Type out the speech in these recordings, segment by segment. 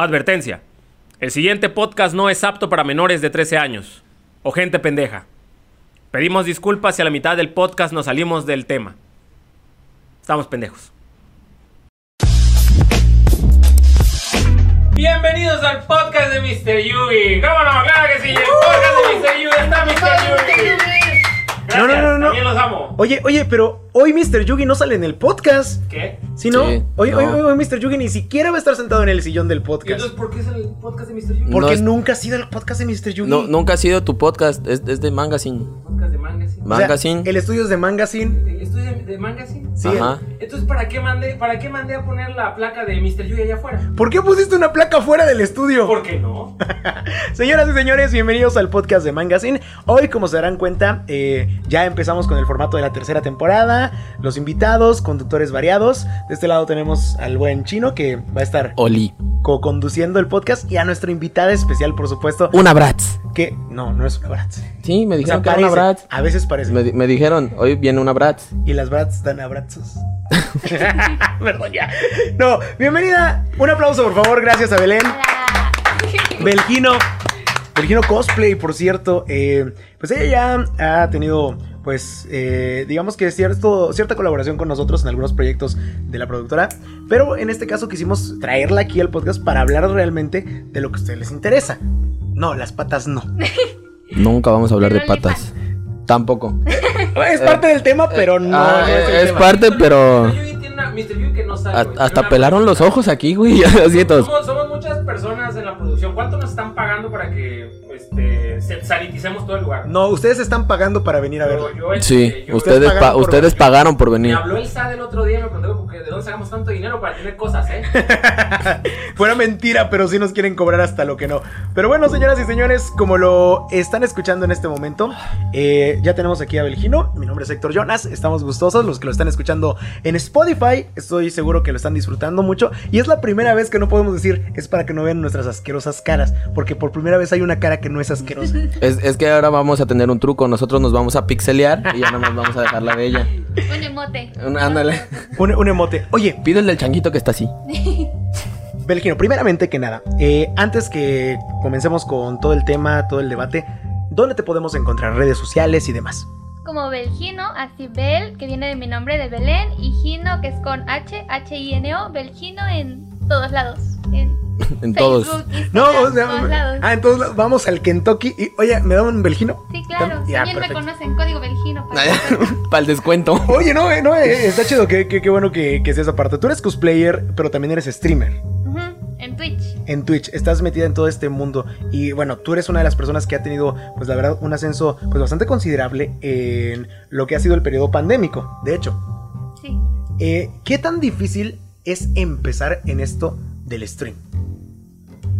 Advertencia. El siguiente podcast no es apto para menores de 13 años o gente pendeja. Pedimos disculpas si a la mitad del podcast nos salimos del tema. Estamos pendejos. Bienvenidos al podcast de Mr. Yugi. ¿Cómo no? Claro que sí. El podcast de Mr. Yugi está Mr. Yugi. No, no, no, no. También los amo. Oye, oye, pero hoy Mr. Yugi no sale en el podcast. ¿Qué? ¿Sí, no? Sí, hoy, no. hoy, hoy Mr. Yugi ni siquiera va a estar sentado en el sillón del ¿Y podcast. entonces por qué es el podcast de Mr. Yugi? Porque No es- nunca ha sido el podcast de Mr. Yugi. No, nunca ha sido tu podcast, es, es de Magazine. Podcast de. O sea, Magazine. el estudio es de Magazine. ¿El estudio de, de Magazine? Sí. Ajá. Entonces, ¿para qué, mandé, ¿para qué mandé a poner la placa de Mr. Yugi allá afuera? ¿Por qué pusiste una placa fuera del estudio? ¿Por qué no? Señoras y señores, bienvenidos al podcast de Magazine. Hoy, como se darán cuenta, eh, ya empezamos con el formato de la tercera temporada. Los invitados, conductores variados. De este lado tenemos al buen chino que va a estar Oli. co-conduciendo el podcast. Y a nuestra invitada especial, por supuesto, Una Bratz. que no, no es una Bratz. Sí, me O sea, dijeron que era una Bratz. a veces parece. Me dijeron, hoy viene una Bratz. Y las Bratz dan abrazos. Perdón, ya. No, bienvenida. Un aplauso, por favor. Gracias a Belén. Belgino. Belgino Cosplay, por cierto. eh, pues ella ya ha tenido, pues, eh, digamos que cierto, cierta colaboración con nosotros en algunos proyectos de la productora. Pero en este caso quisimos traerla aquí al podcast para hablar realmente de lo que a ustedes les interesa. No, las patas no. Nunca vamos a hablar de patas. Tampoco. Es parte del tema, pero no. Ah, no es es tema. parte, pero. Mr. Yugi tiene una. Mr. Yugi que no sabe. a- güey. Tiene hasta pelaron los ojos aquí, güey. Así todos. Personas en la producción. ¿Cuánto nos están pagando para que este, saniticemos todo el lugar? No, ustedes están pagando para venir a verlo. Yo- yo, este, Sí, yo- ustedes, pagaron pa- por ustedes venir. pagaron por Me venir. habló el SAD el otro día y me preguntó porque de dónde sacamos tanto dinero para tener cosas, ¿eh? Fuera mentira, pero sí nos quieren cobrar hasta lo que no. Pero bueno, señoras y señores, como lo están escuchando en este momento, eh, ya tenemos aquí a Belgino. Mi nombre es Héctor Jonas. Estamos gustosos. Los que lo están escuchando en Spotify, estoy seguro que lo están disfrutando mucho. Y es la primera vez que no podemos decir es para que no vean nuestras asquerosas caras. Porque por primera vez hay una cara que no es asquerosa. Es, es que ahora vamos a tener un truco. Nosotros nos vamos a pixelear y ya no nos vamos a dejar la de ella. Un emote. Un- Ándale. Un, un emote. Oye, Pídele el changuito que está así. Belgino, primeramente que nada, eh, antes que comencemos con todo el tema, todo el debate, ¿dónde te podemos encontrar? Redes sociales y demás. Como Belgino, así Bel, que viene de mi nombre de Belén, y Gino, que es con H, H-I-N-O, Belgino en todos lados. En, En todos. Facebook, No, o sea, todos lados. ah, entonces vamos al Kentucky y, oye, ¿me da un belgino? Sí, claro. Ya, También me conocen, código Belgino. para- Para el descuento. Oye, no, eh, no, eh, está chido, qué, qué- qué bueno que, que seas aparte. Tú eres cosplayer, pero también eres streamer. En Twitch. En Twitch, estás metida en todo este mundo y bueno, tú eres una de las personas que ha tenido, pues la verdad, un ascenso pues bastante considerable en lo que ha sido el periodo pandémico. De hecho, Sí. eh, ¿qué tan difícil es empezar en esto del stream?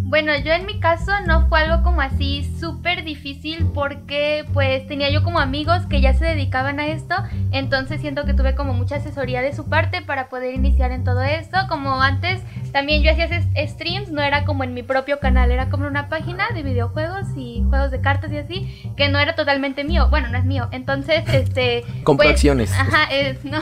Bueno, yo en mi caso no fue algo como así súper difícil porque pues tenía yo como amigos que ya se dedicaban a esto, entonces siento que tuve como mucha asesoría de su parte para poder iniciar en todo esto, como antes también yo hacía streams, no era como en mi propio canal, era como una página de videojuegos y juegos de cartas y así, que no era totalmente mío, bueno, no es mío, entonces este... Compro pues, acciones. Ajá, es, no.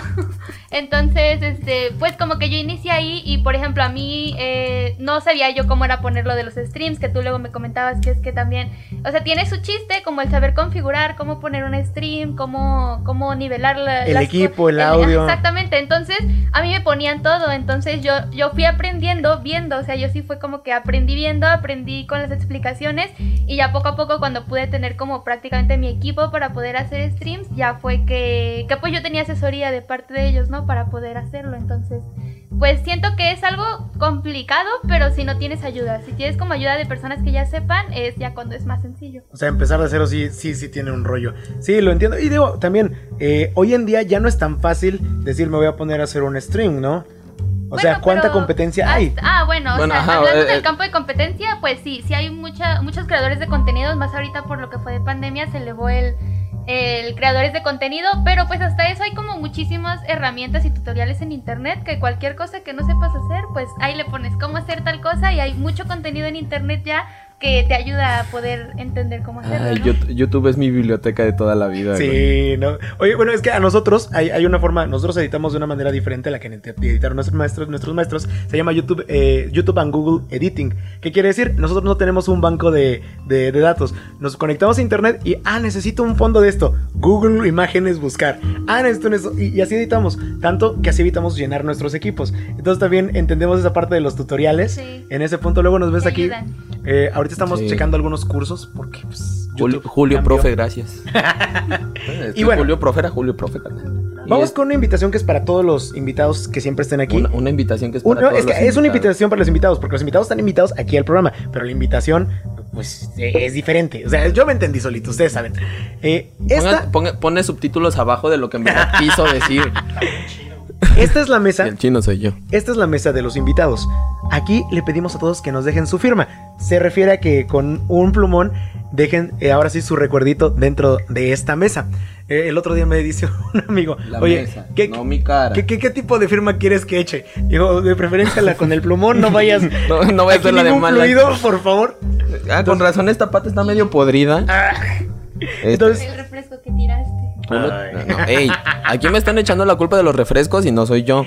Entonces, este, pues como que yo inicié ahí y por ejemplo a mí eh, no sabía yo cómo era ponerlo de los streams, que tú luego me comentabas que es que también, o sea, tiene su chiste como el saber configurar, cómo poner un stream, cómo, cómo nivelar la, El equipo, el ajá, audio. Exactamente, entonces a mí me ponían todo, entonces yo, yo fui aprendiendo viendo, o sea, yo sí fue como que aprendí viendo, aprendí con las explicaciones y ya poco a poco cuando pude tener como prácticamente mi equipo para poder hacer streams, ya fue que, que pues yo tenía asesoría de parte de ellos, ¿no? Para poder hacerlo, entonces pues siento que es algo complicado, pero si no tienes ayuda, si tienes como ayuda de personas que ya sepan, es ya cuando es más sencillo. O sea, empezar de cero sí, sí, sí tiene un rollo. Sí, lo entiendo. Y digo, también, eh, hoy en día ya no es tan fácil decir me voy a poner a hacer un stream, ¿no? O Bueno, sea, ¿cuánta pero competencia hay? ah, bueno, o sea, ajá, hablando eh, del eh. campo de competencia, pues sí, sí hay mucha, muchos creadores de contenidos, más ahorita por lo que fue de pandemia se elevó el, el creadores de contenido, pero pues hasta eso hay como muchísimas herramientas y tutoriales en internet que cualquier cosa que no sepas hacer, pues ahí le pones cómo hacer tal cosa y hay mucho contenido en internet ya que te ayuda a poder entender cómo hacerlo. Ay, ¿no? Yout- YouTube es mi biblioteca de toda la vida. güey. Sí, no. Oye, bueno, es que a nosotros hay, hay una forma, nosotros editamos de una manera diferente a la que editaron nuestros maestros, nuestros maestros. Se llama YouTube, eh, YouTube and Google Editing. ¿Qué quiere decir? Nosotros no tenemos un banco de, de- de datos. Nos conectamos a internet y, ah, necesito un fondo de esto. Google Imágenes buscar. Ah, necesito eso. Y, y así editamos. Tanto que así evitamos llenar nuestros equipos. Entonces también entendemos esa parte de los tutoriales. Sí. En ese punto luego nos ves Te aquí. Eh, ahorita estamos Sí. checando algunos cursos porque pues, Julio, Julio. Profe, gracias. Y bueno. Julio Profe era Julio Profe. Y Vamos es con una invitación que es para todos los invitados que siempre estén aquí. una, una invitación que es para no, todos es que los es una invitación para los invitados, porque los invitados están invitados aquí al programa, pero la invitación, pues, eh, es diferente. O sea, yo me entendí solito, ustedes saben. Eh, esta, Ponga- ponga- pone subtítulos abajo de lo que verdad quiso decir. esta es la mesa, el chino soy yo. esta es la mesa de los invitados. Aquí le pedimos a todos que nos dejen su firma. Se refiere a que con un plumón dejen eh, ahora sí su recuerdito dentro de esta mesa. Eh, el otro día me dice un amigo, La oye, mesa, ¿qué, no mi cara. ¿Qué, qué, qué tipo de firma quieres que eche? Digo, de preferencia la con el plumón, no vayas. No, no voy a hacer la de ningún mala. fluido, por favor. Ah, con razón esta pata está medio podrida. Ah, Este, entonces, El refresco que tiraste. Ay. no, ey, aquí me están echando la culpa de los refrescos y no soy yo.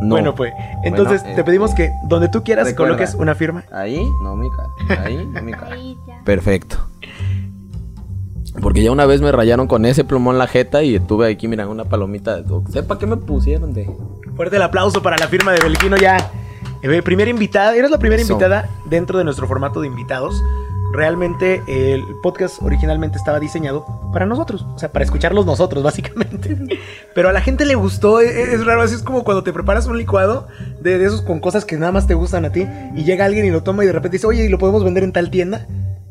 No. bueno, pues, entonces Bueno, te eh, pedimos que donde tú quieras recuerda. coloques una firma. Ahí, no mi cara. Ahí, no mi cara. Perfecto. Porque ya una vez me rayaron con ese plumón la jeta y tuve aquí, mira, una palomita. Sepa qué me pusieron de. Fuerte el aplauso para la firma de Belquino ya. Eh, primera invitada, eres la primera Eso. invitada dentro de nuestro formato de invitados. Realmente el podcast originalmente estaba diseñado para nosotros, o sea, para escucharlos nosotros, básicamente. Pero a la gente le gustó, e- e- es, raro, así es como cuando te preparas un licuado de, de esos con cosas que nada más te gustan a ti y llega alguien y lo toma y de repente dice, oye, ¿y lo podemos vender en tal tienda?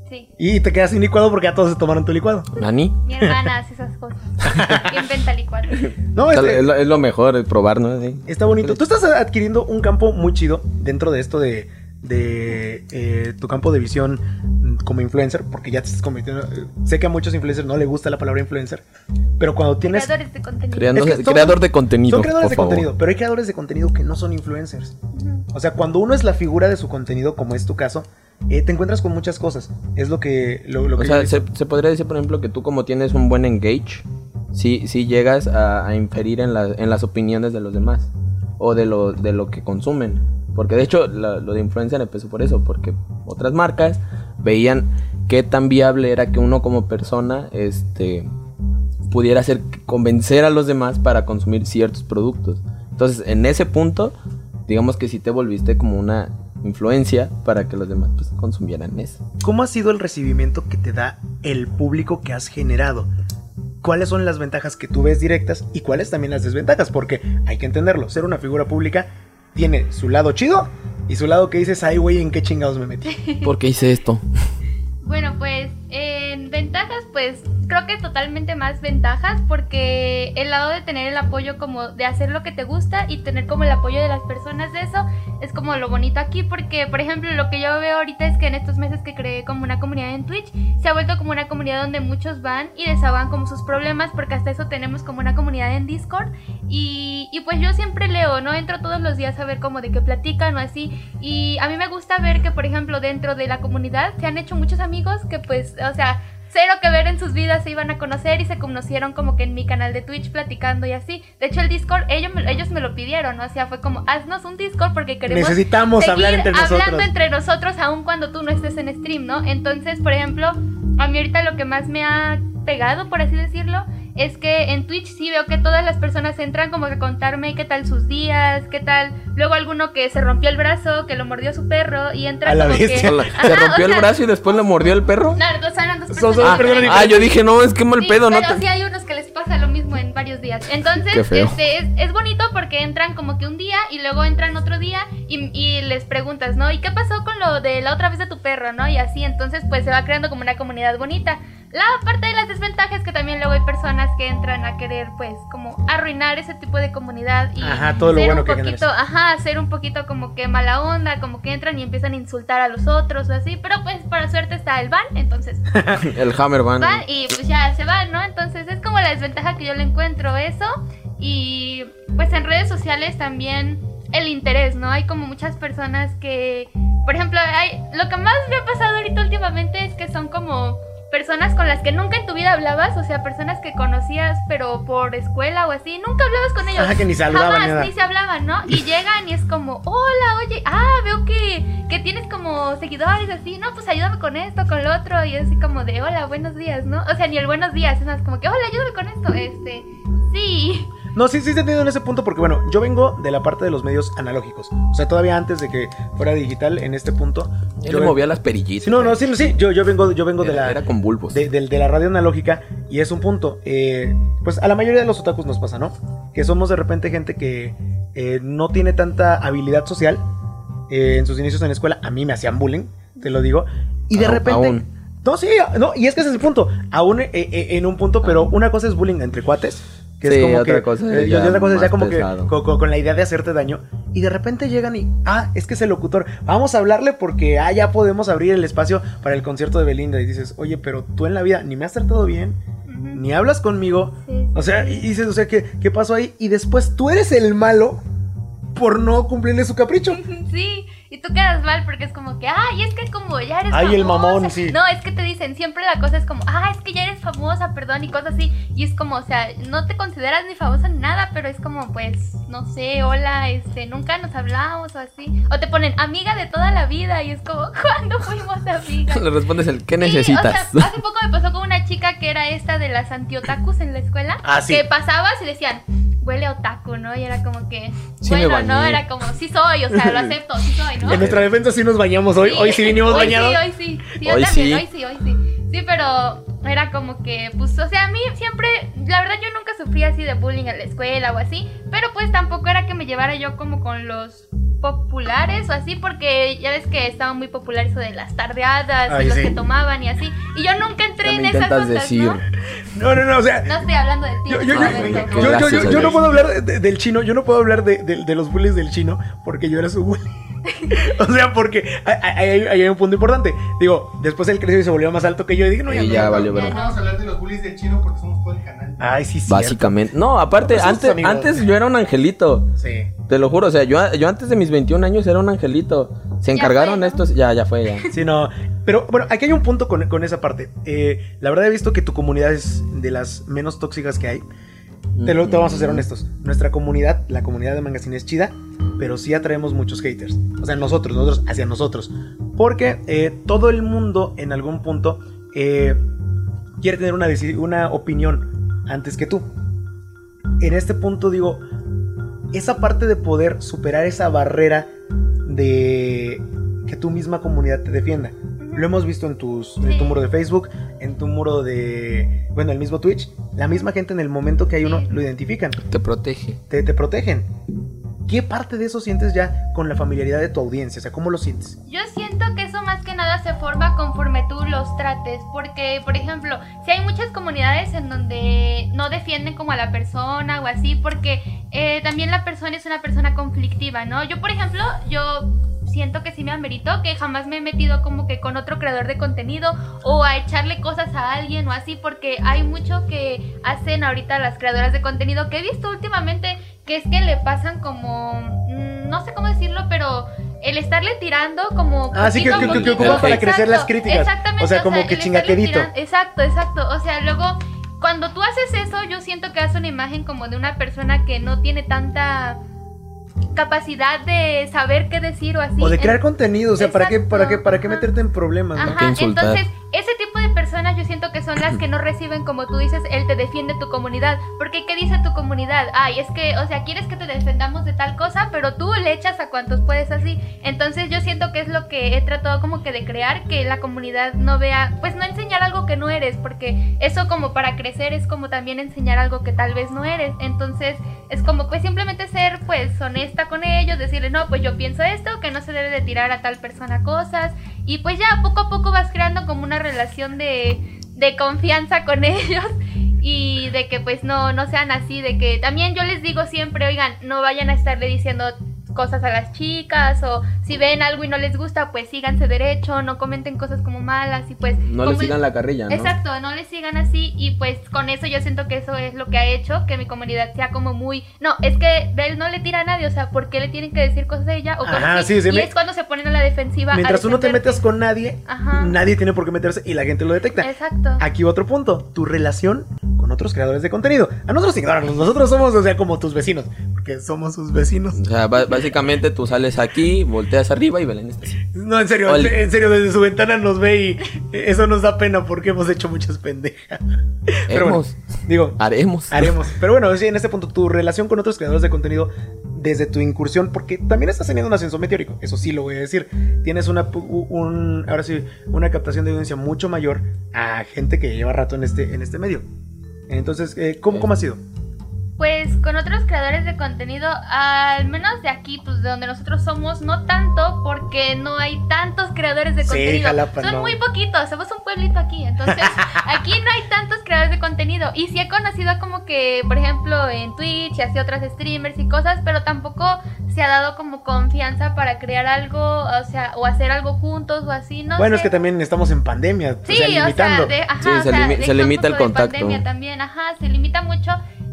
Sí. Y te quedas sin licuado porque ya todos se tomaron tu licuado. ¿Nani? Mi hermana hace esas cosas. Inventa licuado. No, Es, este, lo, es lo mejor, el probar, ¿no? Sí. Está bonito. Tú estás adquiriendo un campo muy chido dentro de esto de, de eh, tu campo de visión como influencer, porque ya te estás convirtiendo. Sé que a muchos influencers no les gusta la palabra influencer, pero cuando tienes. Creadores de contenido. Creando- Es que son- creador de contenido. Son creadores por de favor. contenido, pero hay creadores de contenido que no son influencers. O sea, cuando uno es la figura de su contenido, como es tu caso, eh, te encuentras con muchas cosas. Es lo que. Lo, lo O que sea, se, se podría decir, por ejemplo, que tú como tienes un buen engage, sí, sí llegas a, a inferir en, la- en las opiniones de los demás o de lo, de lo que consumen. Porque de hecho lo de influencer empezó por eso, porque otras marcas veían qué tan viable era que uno como persona este, pudiera hacer convencer a los demás para consumir ciertos productos. Entonces, en ese punto, digamos que sí te volviste como una influencia para que los demás pues, consumieran eso. ¿Cómo ha sido el recibimiento que te da el público que has generado? ¿Cuáles son las ventajas que tú ves directas y cuáles también las desventajas? Porque hay que entenderlo, ser una figura pública tiene su lado chido y su lado que dices, ay, güey, ¿en qué chingados me metí? ¿Por qué hice esto? Bueno, pues ventajas, pues creo que totalmente más ventajas porque el lado de tener el apoyo como de hacer lo que te gusta y tener como el apoyo de las personas de eso es como lo bonito aquí porque, por ejemplo, lo que yo veo ahorita es que en estos meses que creé como una comunidad en Twitch, se ha vuelto como una comunidad donde muchos van y desahogan como sus problemas porque hasta eso tenemos como una comunidad en Discord y, y pues yo siempre leo, ¿no? Entro todos los días a ver como de qué platican o así y a mí me gusta ver que, por ejemplo, dentro de la comunidad se han hecho muchos amigos que pues, o sea, cero que ver en sus vidas, se iban a conocer y se conocieron como que en mi canal de Twitch platicando y así. De hecho, el Discord, ellos me, ellos me lo pidieron, ¿no? o sea, fue como, haznos un Discord porque queremos Necesitamos seguir hablar entre hablando nosotros. entre nosotros aun cuando tú no estés en stream, ¿no? Entonces, por ejemplo, a mí ahorita lo que más me ha pegado, por así decirlo, es que en Twitch sí veo que todas las personas entran como que a contarme qué tal sus días, qué tal, luego alguno que se rompió el brazo, que lo mordió su perro y entra A la como que... bestia. Ajá, ¿Se rompió o el brazo y después le mordió el perro? No, o sea, eran dos Son- personas son Ah, personas ah, yo dije, no, es que mal Sí, pedo, ¿no? pero te- sí hay unos que les pasa lo mismo en varios días. Entonces, este, es, es bonito porque entran como que un día y luego entran otro día y, y les preguntas, ¿no? ¿Y qué pasó con lo de la otra vez de tu perro, no? Y así, entonces, pues se va creando como una comunidad bonita. La parte de las desventajas es que también luego hay personas que entran a querer, pues, como arruinar ese tipo de comunidad y Ajá, todo lo ser bueno un poquito, ajá, ser un poquito como que mala onda, como que entran y empiezan a insultar a los otros o así, pero pues para suerte está el ban, entonces El Hammer Band. van y pues ya se van, ¿no? Entonces es como la desventaja que yo le encuentro eso. Y pues en redes sociales también el interés, ¿no? Hay como muchas personas que, por ejemplo, hay, lo que más me ha pasado ahorita últimamente es que son como personas con las que nunca en tu vida hablabas, o sea, personas que conocías pero por escuela o así, nunca hablabas con ellos. Ajá, que ni saludaban Jamás, ni nada. ni se hablaban, ¿no? Y llegan y es como, hola, oye, ah, veo que, que tienes como seguidores así, no, pues ayúdame con esto, con lo otro, y así como de, hola, buenos días, ¿no? O sea, ni el buenos días, es más como que, hola, ayúdame con esto, este, sí. No, sí, sí, te entiendo en ese punto porque, bueno, yo vengo de la parte de los medios analógicos. O sea, todavía antes de que fuera digital, en este punto. Él yo le movía las perillitas. Sí, no, no, sí, sí, yo, yo vengo, yo vengo de la... era con bulbos. de, de- de la radio analógica y es un punto. eh, pues a la mayoría de los otakus nos pasa, ¿no? Que somos de repente gente que eh, no tiene tanta habilidad social. eh, en sus inicios en la escuela, a mí me hacían bullying, te lo digo. Y de repente. aún. No, sí, no, y es que ese es el punto. Aún eh, eh, en un punto, pero una cosa es bullying entre cuates. Que es como otra que, cosa eh, ya otra cosa es ya como pesado. que con, la idea de hacerte daño. Y de repente llegan y, ah, es que es el locutor. Vamos a hablarle porque, ah, ya podemos abrir el espacio para el concierto de Belinda. Y dices, oye, pero tú en la vida ni me has tratado bien, ni hablas conmigo. Sí, O sea, y dices, o sea, ¿qué, qué pasó ahí? Y después tú eres el malo por no cumplirle su capricho. Sí, y tú quedas mal porque es como que, ay, es que como ya eres Ay, el famosa". mamón, sí. No, es que te dicen, siempre la cosa es como, ah, es que ya eres famosa, perdón, y cosas así. Y es como, o sea, no te consideras ni famosa ni nada, pero es como, pues, no sé, hola, este, nunca nos hablamos o así. O te ponen amiga de toda la vida y es como, ¿cuándo fuimos amigas? Le respondes el ¿qué Sí, necesitas? o sea, hace poco me pasó con una chica que era esta de las antiotakus en la escuela. Ah, sí. Que pasabas y decían, huele a otaku, ¿no? Y era como que, Sí bueno, ¿no? Era como, sí soy, o sea, lo acepto, sí soy, ¿no? En nuestra defensa sí nos bañamos hoy. Hoy sí vinimos hoy bañados. Sí, hoy sí, sí, yo Hoy también, sí. hoy sí, hoy sí. Sí, pero era como que, pues, o sea, a mí siempre, la verdad yo nunca sufrí así de bullying en la escuela o así, pero pues tampoco era que me llevara yo como con los populares o así, porque ya ves que estaba muy popular eso de las tardeadas Ay, y los sí. que tomaban y así, y yo nunca entré ¿Qué en esas decir? ¿no? No, no, no, o sea. No estoy hablando de ti. Yo, yo, yo, momento. yo- yo- Gracias, yo- yo no puedo hablar de- de- del chino, yo no puedo hablar de, de- de los bullies del chino porque yo era su bully. o sea, porque hay, hay- hay un punto importante. Digo, después él creció y se volvió más alto que yo y dije, no, ya, Y no. ya valió Ya ver. no. Vamos a hablar de los bullies del chino porque somos todo el canal. Ay, sí, sí. Básicamente. No, aparte, Pues antes, amigos. antes yo era un angelito. Sí. Te lo juro, o sea, yo, yo antes de mis 21 años era un angelito. Se Ya encargaron fue, ¿no? estos. Ya, ya fue, ya. Sí, no. Pero bueno, aquí hay un punto con, con esa parte. Eh, la verdad he visto que tu comunidad es de las menos tóxicas que hay. Te, lo, te vamos a ser honestos. Nuestra comunidad, la comunidad de Mangacine es chida, pero sí atraemos muchos haters. O sea, nosotros, nosotros, hacia nosotros. Porque eh, todo el mundo en algún punto eh, quiere tener una, una opinión antes que tú. En este punto digo, esa parte de poder superar esa barrera de que tu misma comunidad te defienda. Lo hemos visto en, tus, en tu Sí. muro de Facebook, en tu muro de, bueno, el mismo Twitch. La misma gente en el momento que hay uno Sí. lo identifican, Te protege. te, te protegen. ¿Qué parte de eso sientes ya con la familiaridad de tu audiencia? O sea, ¿cómo lo sientes? Yo siento que eso más que nada se forma conforme tú los trates, porque por ejemplo, si hay muchas comunidades en donde no defienden como a la persona o así, porque eh, también la persona es una persona conflictiva, ¿no? Yo por ejemplo, yo siento que sí me amerito, que jamás me he metido como que con otro creador de contenido o a echarle cosas a alguien o así, porque hay mucho que hacen ahorita las creadoras de contenido que he visto últimamente, que es que le pasan como, mm, no sé cómo decirlo, pero el estarle tirando como... Ah, sí, que- que- que- que ocupa para crecer las críticas. Exactamente. O sea, como que el estarle chingaquerito. tiran- Exacto, exacto. O sea, luego, cuando tú haces eso, yo siento que haces una imagen como de una persona que no tiene tanta capacidad de saber qué decir o así. O de crear En- contenido, o sea, ¿para qué, para qué, para qué ajá. meterte en problemas? ¿no? que Ajá, insultar. entonces ese tipo de personas yo siento que son las que no reciben, como tú dices, él te defiende tu comunidad. Porque ¿qué dice tu comunidad? Ay, es que, o sea, quieres que te defendamos de tal cosa, pero tú le echas a cuantos puedes así. Entonces yo siento que es lo que he tratado como que de crear, que la comunidad no vea, pues no enseñar algo que no eres, porque eso como para crecer es como también enseñar algo que tal vez no eres. Entonces es como pues simplemente ser pues honesta con ellos, decirle, no, pues yo pienso esto, que no se debe de tirar a tal persona cosas. Y pues ya poco a poco vas creando como una relación de, de confianza con ellos y de que pues no, no sean así, de que también yo les digo siempre, oigan, no vayan a estarle diciendo cosas a las chicas o si ven algo y no les gusta, pues síganse derecho, no comenten cosas como malas y pues... No le sigan la carrilla, ¿no? Exacto, no le sigan así y pues con eso yo siento que eso es lo que ha hecho que mi comunidad sea como muy... No, es que Bel no le tira a nadie, o sea, ¿por qué le tienen que decir cosas a ella? O Ajá, sí, sí, y me- es cuando se ponen a la defensiva. Mientras tú no te metas con nadie, Ajá. nadie tiene por qué meterse y la gente lo detecta. Exacto. Aquí otro punto, tu relación con otros creadores de contenido. A nosotros ignóranos, nosotros somos, o sea, como tus vecinos, porque somos sus vecinos. O sea, ba- básicamente tú sales aquí, volteas arriba y Belén está así. No, en serio, en serio, desde su ventana nos ve y eso nos da pena porque hemos hecho muchas pendejas. Pero bueno, digo, Haremos. haremos. Pero bueno, en este punto, tu relación con otros creadores de contenido desde tu incursión, porque también estás teniendo un ascenso meteórico, eso sí lo voy a decir. Tienes una, un, ahora sí, una captación de audiencia mucho mayor a gente que lleva rato en este, en este medio. Entonces, eh, ¿cómo, ¿cómo ha sido? Pues con otros creadores de contenido, al menos de aquí, pues de donde nosotros somos, no tanto, porque no hay tantos creadores de Sí, contenido. Jalapa, Son no. muy poquitos, somos un pueblito aquí, entonces aquí no hay tantos creadores de contenido. Y sí he conocido como que, por ejemplo, en Twitch y así otras streamers y cosas, pero tampoco se ha dado como confianza para crear algo, o sea, o hacer algo juntos o así, no bueno, sé. es que también estamos en pandemia, Sí, o sea, limitando. o sea, de, ajá, Sí, o se sea, limi- de se hecho, limita el contacto. pandemia también, ajá, se limita mucho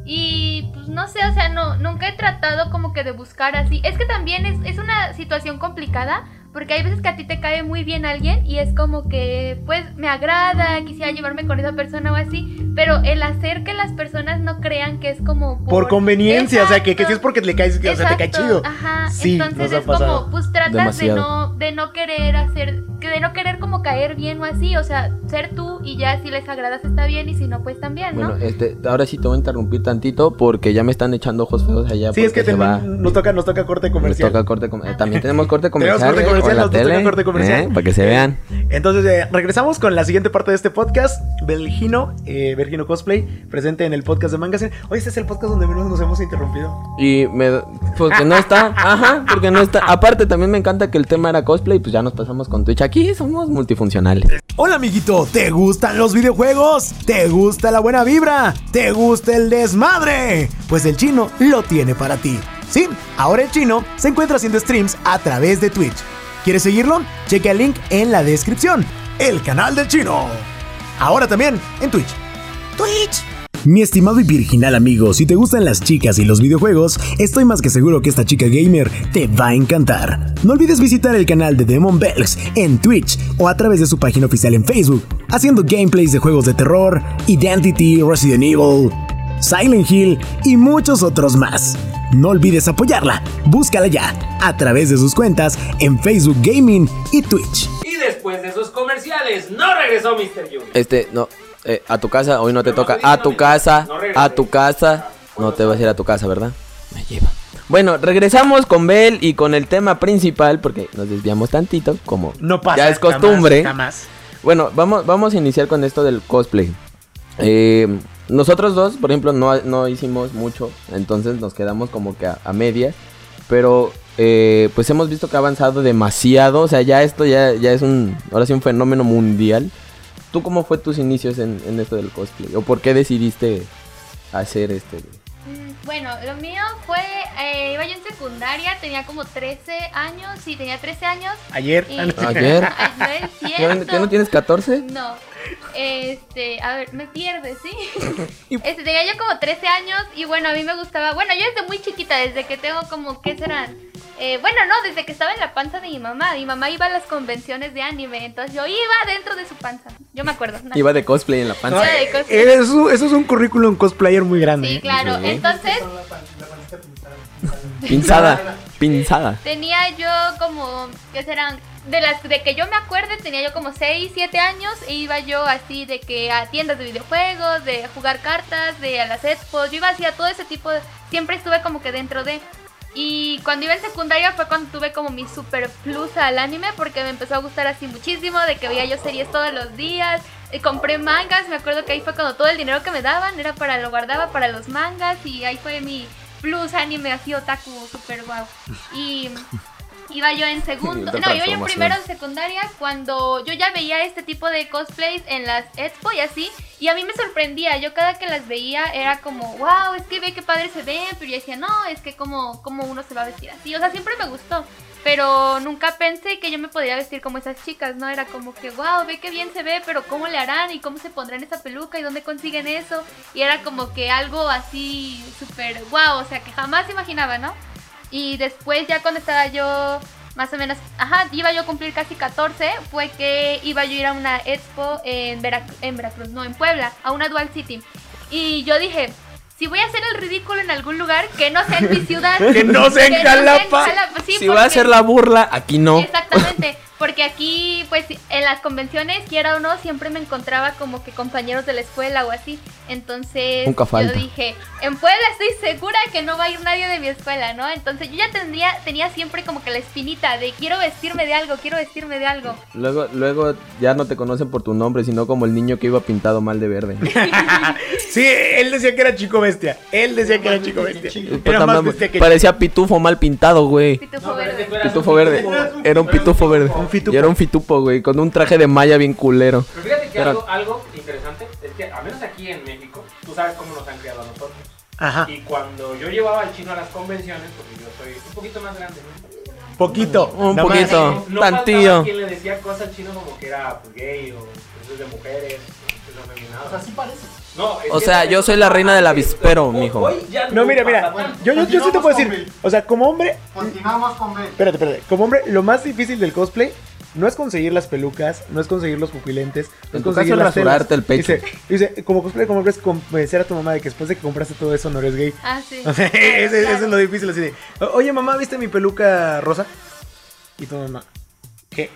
y pues no sé, o sea, no nunca he tratado como que de buscar así. Es que también es, es una situación complicada porque hay veces que a ti te cae muy bien alguien y es como que pues me agrada, quisiera llevarme con esa persona o así, pero el hacer que las personas no crean que es como Por conveniencia, o sea, que, que si es Exacto. porque le caes, que, o sea, te cae Exacto, chido. Ajá, Sí, entonces nos ha es como, pues tratas de no, de no querer hacer, que de no querer como caer bien o así, o sea, ser tú y ya si les agradas está bien y si no, pues también, ¿no? Bueno, este, ahora sí te voy a interrumpir tantito porque ya me están echando ojos feos allá. Sí, es que va. nos toca, nos toca corte Nos comercial. toca corte com- eh, También tenemos corte Tenemos comercial. corte eh, comercial, o la nos toca tele, corte comercial. eh, para que se vean. Entonces, eh, regresamos con la siguiente parte de este podcast. Belgino, eh, Belgino Cosplay, presente en el podcast de Mangasen. Hoy este es el podcast donde menos nos hemos interrumpido. Y me. Porque no está. Ajá, porque no está. Aparte, también me encanta que el tema era cosplay. Pues ya nos pasamos con Twitch. Aquí somos multifuncionales. Hola, amiguito. ¿Te gustan los videojuegos? ¿Te gusta la buena vibra? ¿Te gusta el desmadre? Pues el chino lo tiene para ti. Sí, ahora el chino se encuentra haciendo streams a través de Twitch. ¿Quieres seguirlo? Checa el link en la descripción. El canal del chino. Ahora también en Twitch. Twitch. Mi estimado y virginal amigo, si te gustan las chicas y los videojuegos, estoy más que seguro que esta chica gamer te va a encantar. No olvides visitar el canal de Demon Bells en Twitch o a través de su página oficial en Facebook, haciendo gameplays de juegos de terror, Identity, Resident Evil, Silent Hill y muchos otros más. No olvides apoyarla, búscala ya a través de sus cuentas en Facebook Gaming y Twitch. Y después de esos comerciales, no regresó Mr. Yu. Este, no. Eh, a tu casa, hoy no te toca. A tu casa, a tu casa. No te vas a ir a tu casa, ¿verdad? Me lleva. Bueno, regresamos con Bel y con el tema principal, porque nos desviamos tantito, como No pasa. ya es costumbre. Jamás. Bueno, vamos, vamos a iniciar con esto del cosplay. Eh, nosotros dos, por ejemplo, no, no hicimos mucho, entonces nos quedamos como que a, a medias. Pero eh, pues hemos visto que ha avanzado demasiado. O sea, ya esto ya, ya es un, ahora sí un fenómeno mundial. ¿Tú cómo fue tus inicios en, en esto del cosplay? ¿O por qué decidiste hacer este? Mm, Bueno, lo mío fue, eh, iba yo en secundaria, tenía como 13 años, sí, tenía 13 años. Ayer. Y- Ayer. Ay, no es ¿Qué, cierto. qué no tienes 14? No. Este, a ver, me pierdes, ¿sí? Este, tenía yo como 13 años y bueno, a mí me gustaba, bueno, yo desde muy chiquita, desde que tengo como, ¿qué serán? Eh, bueno, no, desde que estaba en la panza de mi mamá. Mi mamá iba a las convenciones de anime, entonces yo iba dentro de su panza. Yo me acuerdo. ¿no? Iba de cosplay en la panza. Eh, eso, eso es un currículum cosplayer muy grande. Sí, ¿eh? claro. Sí. Entonces. Pinzada, pinzada. tenía yo como, ¿qué serán? De las de que yo me acuerde, tenía yo como 6, 7 años e iba yo así de que a tiendas de videojuegos, de jugar cartas, de a las expos, yo iba así a todo ese tipo de... Siempre estuve como que dentro de... Y cuando iba en secundaria fue cuando tuve como mi super plus al anime porque me empezó a gustar así muchísimo, de que veía yo series todos los días, eh, compré mangas, me acuerdo que ahí fue cuando todo el dinero que me daban era para, lo guardaba para los mangas y ahí fue mi plus anime así otaku super guau. Y Iba yo en segundo, no, iba yo en primero en secundaria cuando yo ya veía este tipo de cosplays en las expo y así, y a mí me sorprendía, yo cada que las veía era como, wow, es que ve qué padre se ven, pero yo decía, no, es que como, como uno se va a vestir así, o sea, siempre me gustó, pero nunca pensé que yo me podría vestir como esas chicas, ¿no? Era como que, wow, ve qué bien se ve, pero ¿cómo le harán? ¿Y cómo se pondrán esa peluca? ¿Y dónde consiguen eso? Y era como que algo así súper wow, o sea, que jamás imaginaba, ¿no? Y después ya cuando estaba yo más o menos, ajá, iba yo a cumplir casi 14, fue que iba yo a ir a una expo en, Verac- en Veracruz, no, en Puebla, a una Dual City. Y yo dije, si voy a hacer el ridículo en algún lugar, que no sea en mi ciudad. Que no sea en Que no sea en Jalapa. Sí, si va a hacer la burla, aquí no. Exactamente, porque aquí, pues, en las convenciones, quiera o no, siempre me encontraba como que compañeros de la escuela o así. Entonces, Nunca falta. yo dije, en Puebla estoy segura que no va a ir nadie de mi escuela, ¿no? Entonces, yo ya tendría, tenía siempre como que la espinita de quiero vestirme de algo, quiero vestirme de algo. Luego, luego ya no te conocen por tu nombre, sino como el niño que iba pintado mal de verde. Sí, él decía que era chico bestia. Él decía que era chico bestia. Era Puta más madre, bestia que Parecía pitufo mal pintado, güey. Pitufo verde. Pitufo verde. Era un pitufo verde. Un fitupo. Y era un fitupo, güey, con un traje de malla bien culero. Pero fíjate que Pero- algo, algo interesante es que, al menos aquí en México, tú sabes cómo nos han criado a nosotros. Ajá. Y cuando yo llevaba al chino a las convenciones, porque yo soy un poquito más grande, ¿no? Poquito. Un más. poquito. No tantillo. quien le decía cosas al chino como que era pues, gay o cosas de mujeres. O sea, sí parece. No, es O sea, yo soy la reina del avispero, mijo. No, mira, mira. Yo, yo, yo sí te puedo decir. O sea, como hombre. Continuamos con B. Espérate, espérate. Como hombre, lo más difícil del cosplay no es conseguir las pelucas, no es conseguir los pupilentes, no es conseguir las rasurarte telas. el pecho. Dice, dice, como cosplay, como hombre, es convencer a tu mamá de que después de que compraste todo eso no eres gay. Ah, sí. O sea, ese- eso es lo difícil, así de, "O- oye mamá, ¿viste mi peluca rosa? Y tu mamá, ¿qué?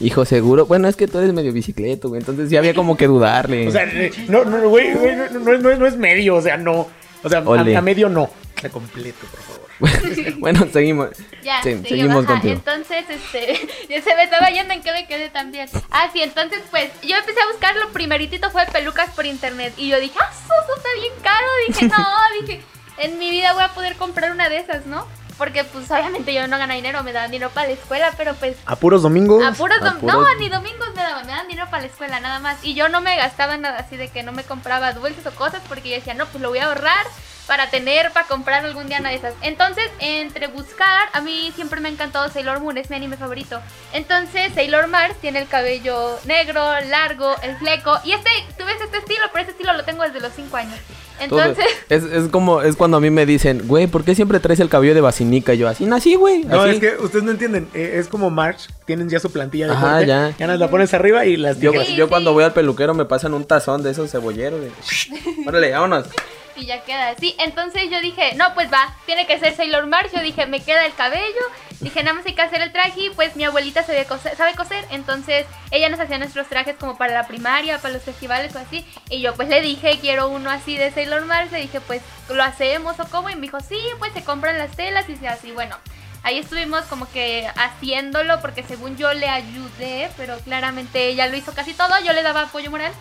Hijo, seguro. Bueno, es que tú eres medio bicicleto, güey. Entonces sí había como que dudarle. O sea, eh, no, no, güey, güey, no, no es- no es- no es medio, o sea, no. O sea, Ole. a, a medio no. A completo, por favor. bueno, seguimos. Ya, Sí, seguimos, seguimos ajá. contigo. Entonces, este, ya se me estaba yendo en que me quedé también. Ah, sí, entonces, pues, yo empecé a buscar, lo primeritito fue pelucas por internet. Y yo dije, ah, eso está bien caro. Dije, no, dije, en mi vida voy a poder comprar una de esas, ¿no? Porque, pues, obviamente yo no gano dinero, me daban dinero para la escuela, pero pues, A puros domingos. a puros, a dom- puros- No, ni domingos me daban, me daban dinero para la escuela, nada más. Y yo no me gastaba nada así de que no me compraba dulces o cosas porque yo decía, no, pues lo voy a ahorrar para tener, para comprar algún día una de esas. Entonces, entre buscar, a mí siempre me ha encantado Sailor Moon, es mi anime favorito. Entonces, Sailor Mars tiene el cabello negro, largo, el fleco. Y este, tú ves este estilo, pero este estilo lo tengo desde los 5 años. Entonces, es, es como, es cuando a mí me dicen, güey, ¿por qué siempre traes el cabello de basinica? Y yo, así nací, güey. No, así". es que ustedes no entienden. eh, es como March, tienen ya su plantilla de Ajá, corte. ya. Ya nos la pones arriba y las Yo. Sí, yo sí. cuando voy al peluquero me pasan un tazón de esos cebolleros. De... Órale, vámonos. Y ya queda así. Entonces yo dije, no, pues va, tiene que ser Sailor Mars. Yo dije, me queda el cabello. Dije, nada más hay que hacer el traje. Y pues mi abuelita sabe coser, sabe coser. Entonces ella nos hacía nuestros trajes como para la primaria, para los festivales o así. Y yo pues le dije, quiero uno así de Sailor Mars. Le dije, pues lo hacemos o cómo. Y me dijo, sí, pues se compran las telas y se así. Bueno. Ahí estuvimos como que haciéndolo porque según yo le ayudé, pero claramente ella lo hizo casi todo, yo le daba apoyo moral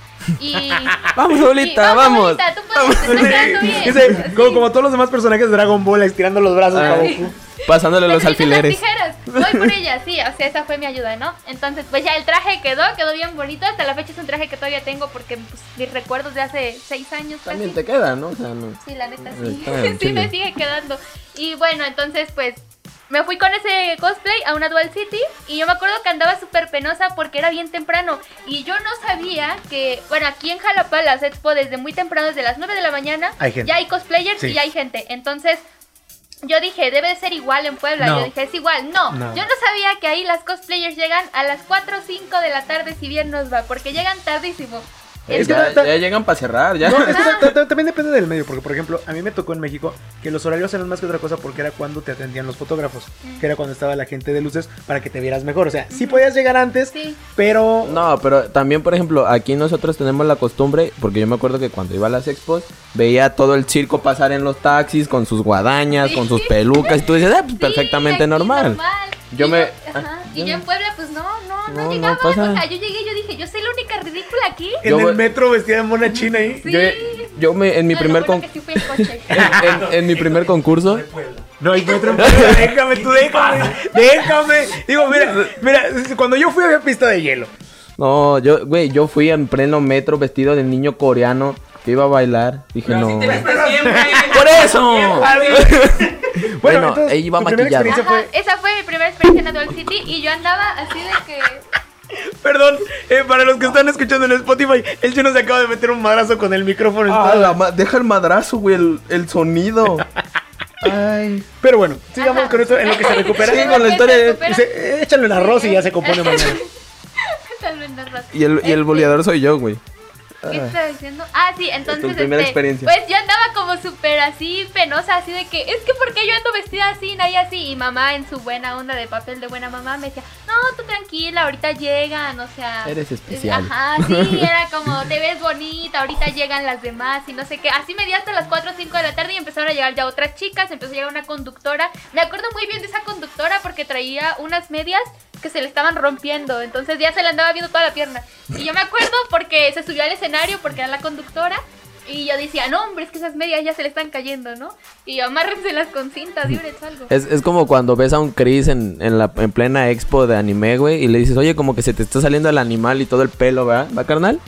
y... Vamos, Sí, vamos. abuelita, tú puedes, te está quedando bien. Dice, Sí. como, como todos los demás personajes de Dragon Ball estirando los brazos Ah. para Goku. Pasándole los las alfileres. tijeras. Voy por ella, sí, o sea, esa fue mi ayuda, ¿no? Entonces, pues ya el traje quedó, quedó bien bonito. Hasta la fecha es un traje que todavía tengo porque pues, mis recuerdos de hace seis años casi. También te queda, ¿no? O sea, no. Sí, la neta sí. Sí, me sigue quedando. Y bueno, entonces pues me fui con ese cosplay a una Dual City y yo me acuerdo que andaba súper penosa porque era bien temprano y yo no sabía que, bueno, aquí en Jalapa las expo desde muy temprano, desde las 9 de la mañana, Hay gente. ya hay cosplayers Sí. y ya hay gente. Entonces yo dije, debe de ser igual en Puebla. No. Yo dije, es igual. No, No. yo no sabía que ahí las cosplayers llegan a las 4 o 5 de la tarde si bien nos va, porque llegan tardísimo. Es que ya, ta- ta- ya llegan para cerrar, ya. No, es que ta- ta- ta- también depende del medio, porque por ejemplo, a mí me tocó en México que los horarios eran más que otra cosa porque era cuando te atendían los fotógrafos, que era cuando estaba la gente de luces para que te vieras mejor. O sea, sí podías llegar antes, Sí. pero No, pero también, por ejemplo, aquí nosotros tenemos la costumbre, porque yo me acuerdo que cuando iba a las expos, veía todo el circo pasar en los taxis con sus guadañas, Sí. con sus pelucas, y tú dices, ah, pues Sí, perfectamente normal. Y Yo me- ajá, ah, y yo en Puebla, pues no, no, no, No, no llegaba. pasa. O sea, yo llegué y yo dije, yo soy la única ridícula aquí. en Yo el metro vestida de mona china ahí. Sí. Yo, yo me, en mi No, primer bueno con- en coche. en, en- en mi primer concurso, No hay metro en Puebla, déjame, tú déjame, déjame. Digo, mira, mira, cuando yo fui había pista de hielo. No, yo, güey, yo fui en pleno metro vestido de niño coreano que iba a bailar. Dije, Pero no. así te. ¡Por eso! Bueno, entonces, ella iba maquillada. Ajá, fue- esa fue mi primera experiencia en Adult City y yo andaba así de que... Perdón, eh, para los que están escuchando en Spotify, el chino se acaba de meter un madrazo con el micrófono. Ah, la ma- deja el madrazo, güey, el, el sonido. Ay. Pero bueno, sigamos Ajá. con esto en lo que se recupera. Sí, En con la historia de- recupera. Dice, "Eh, échale el arroz y ya se compone mañana. Y el, y el Este, boleador soy yo, güey. ¿Qué estaba diciendo? Ah, sí, entonces. Tu primera este, experiencia. Pues yo andaba como súper así, penosa, así de que, es que ¿por qué yo ando vestida así, nadie así? Y mamá, en su buena onda de papel de buena mamá, me decía, no, tú tranquila, ahorita llegan, o sea. Eres especial. Ajá, sí, era como, te ves bonita, ahorita llegan las demás y no sé qué. Así me di hasta las 4 o 5 de la tarde y empezaron a llegar ya otras chicas, empezó a llegar una conductora. Me acuerdo muy bien de esa conductora porque traía unas medias que se le estaban rompiendo, entonces ya se le andaba viendo toda la pierna. Y yo me acuerdo porque se subió al escenario porque era la conductora y yo decía, no hombre, es que esas medias ya se le están cayendo, ¿no? Y yo, amárrenselas con cinta, dibles algo. Es, es como cuando ves a un Chris en, en, la, en plena expo de anime, güey, y le dices, oye, como que se te está saliendo el animal y todo el pelo, ¿verdad? ¿Va, carnal?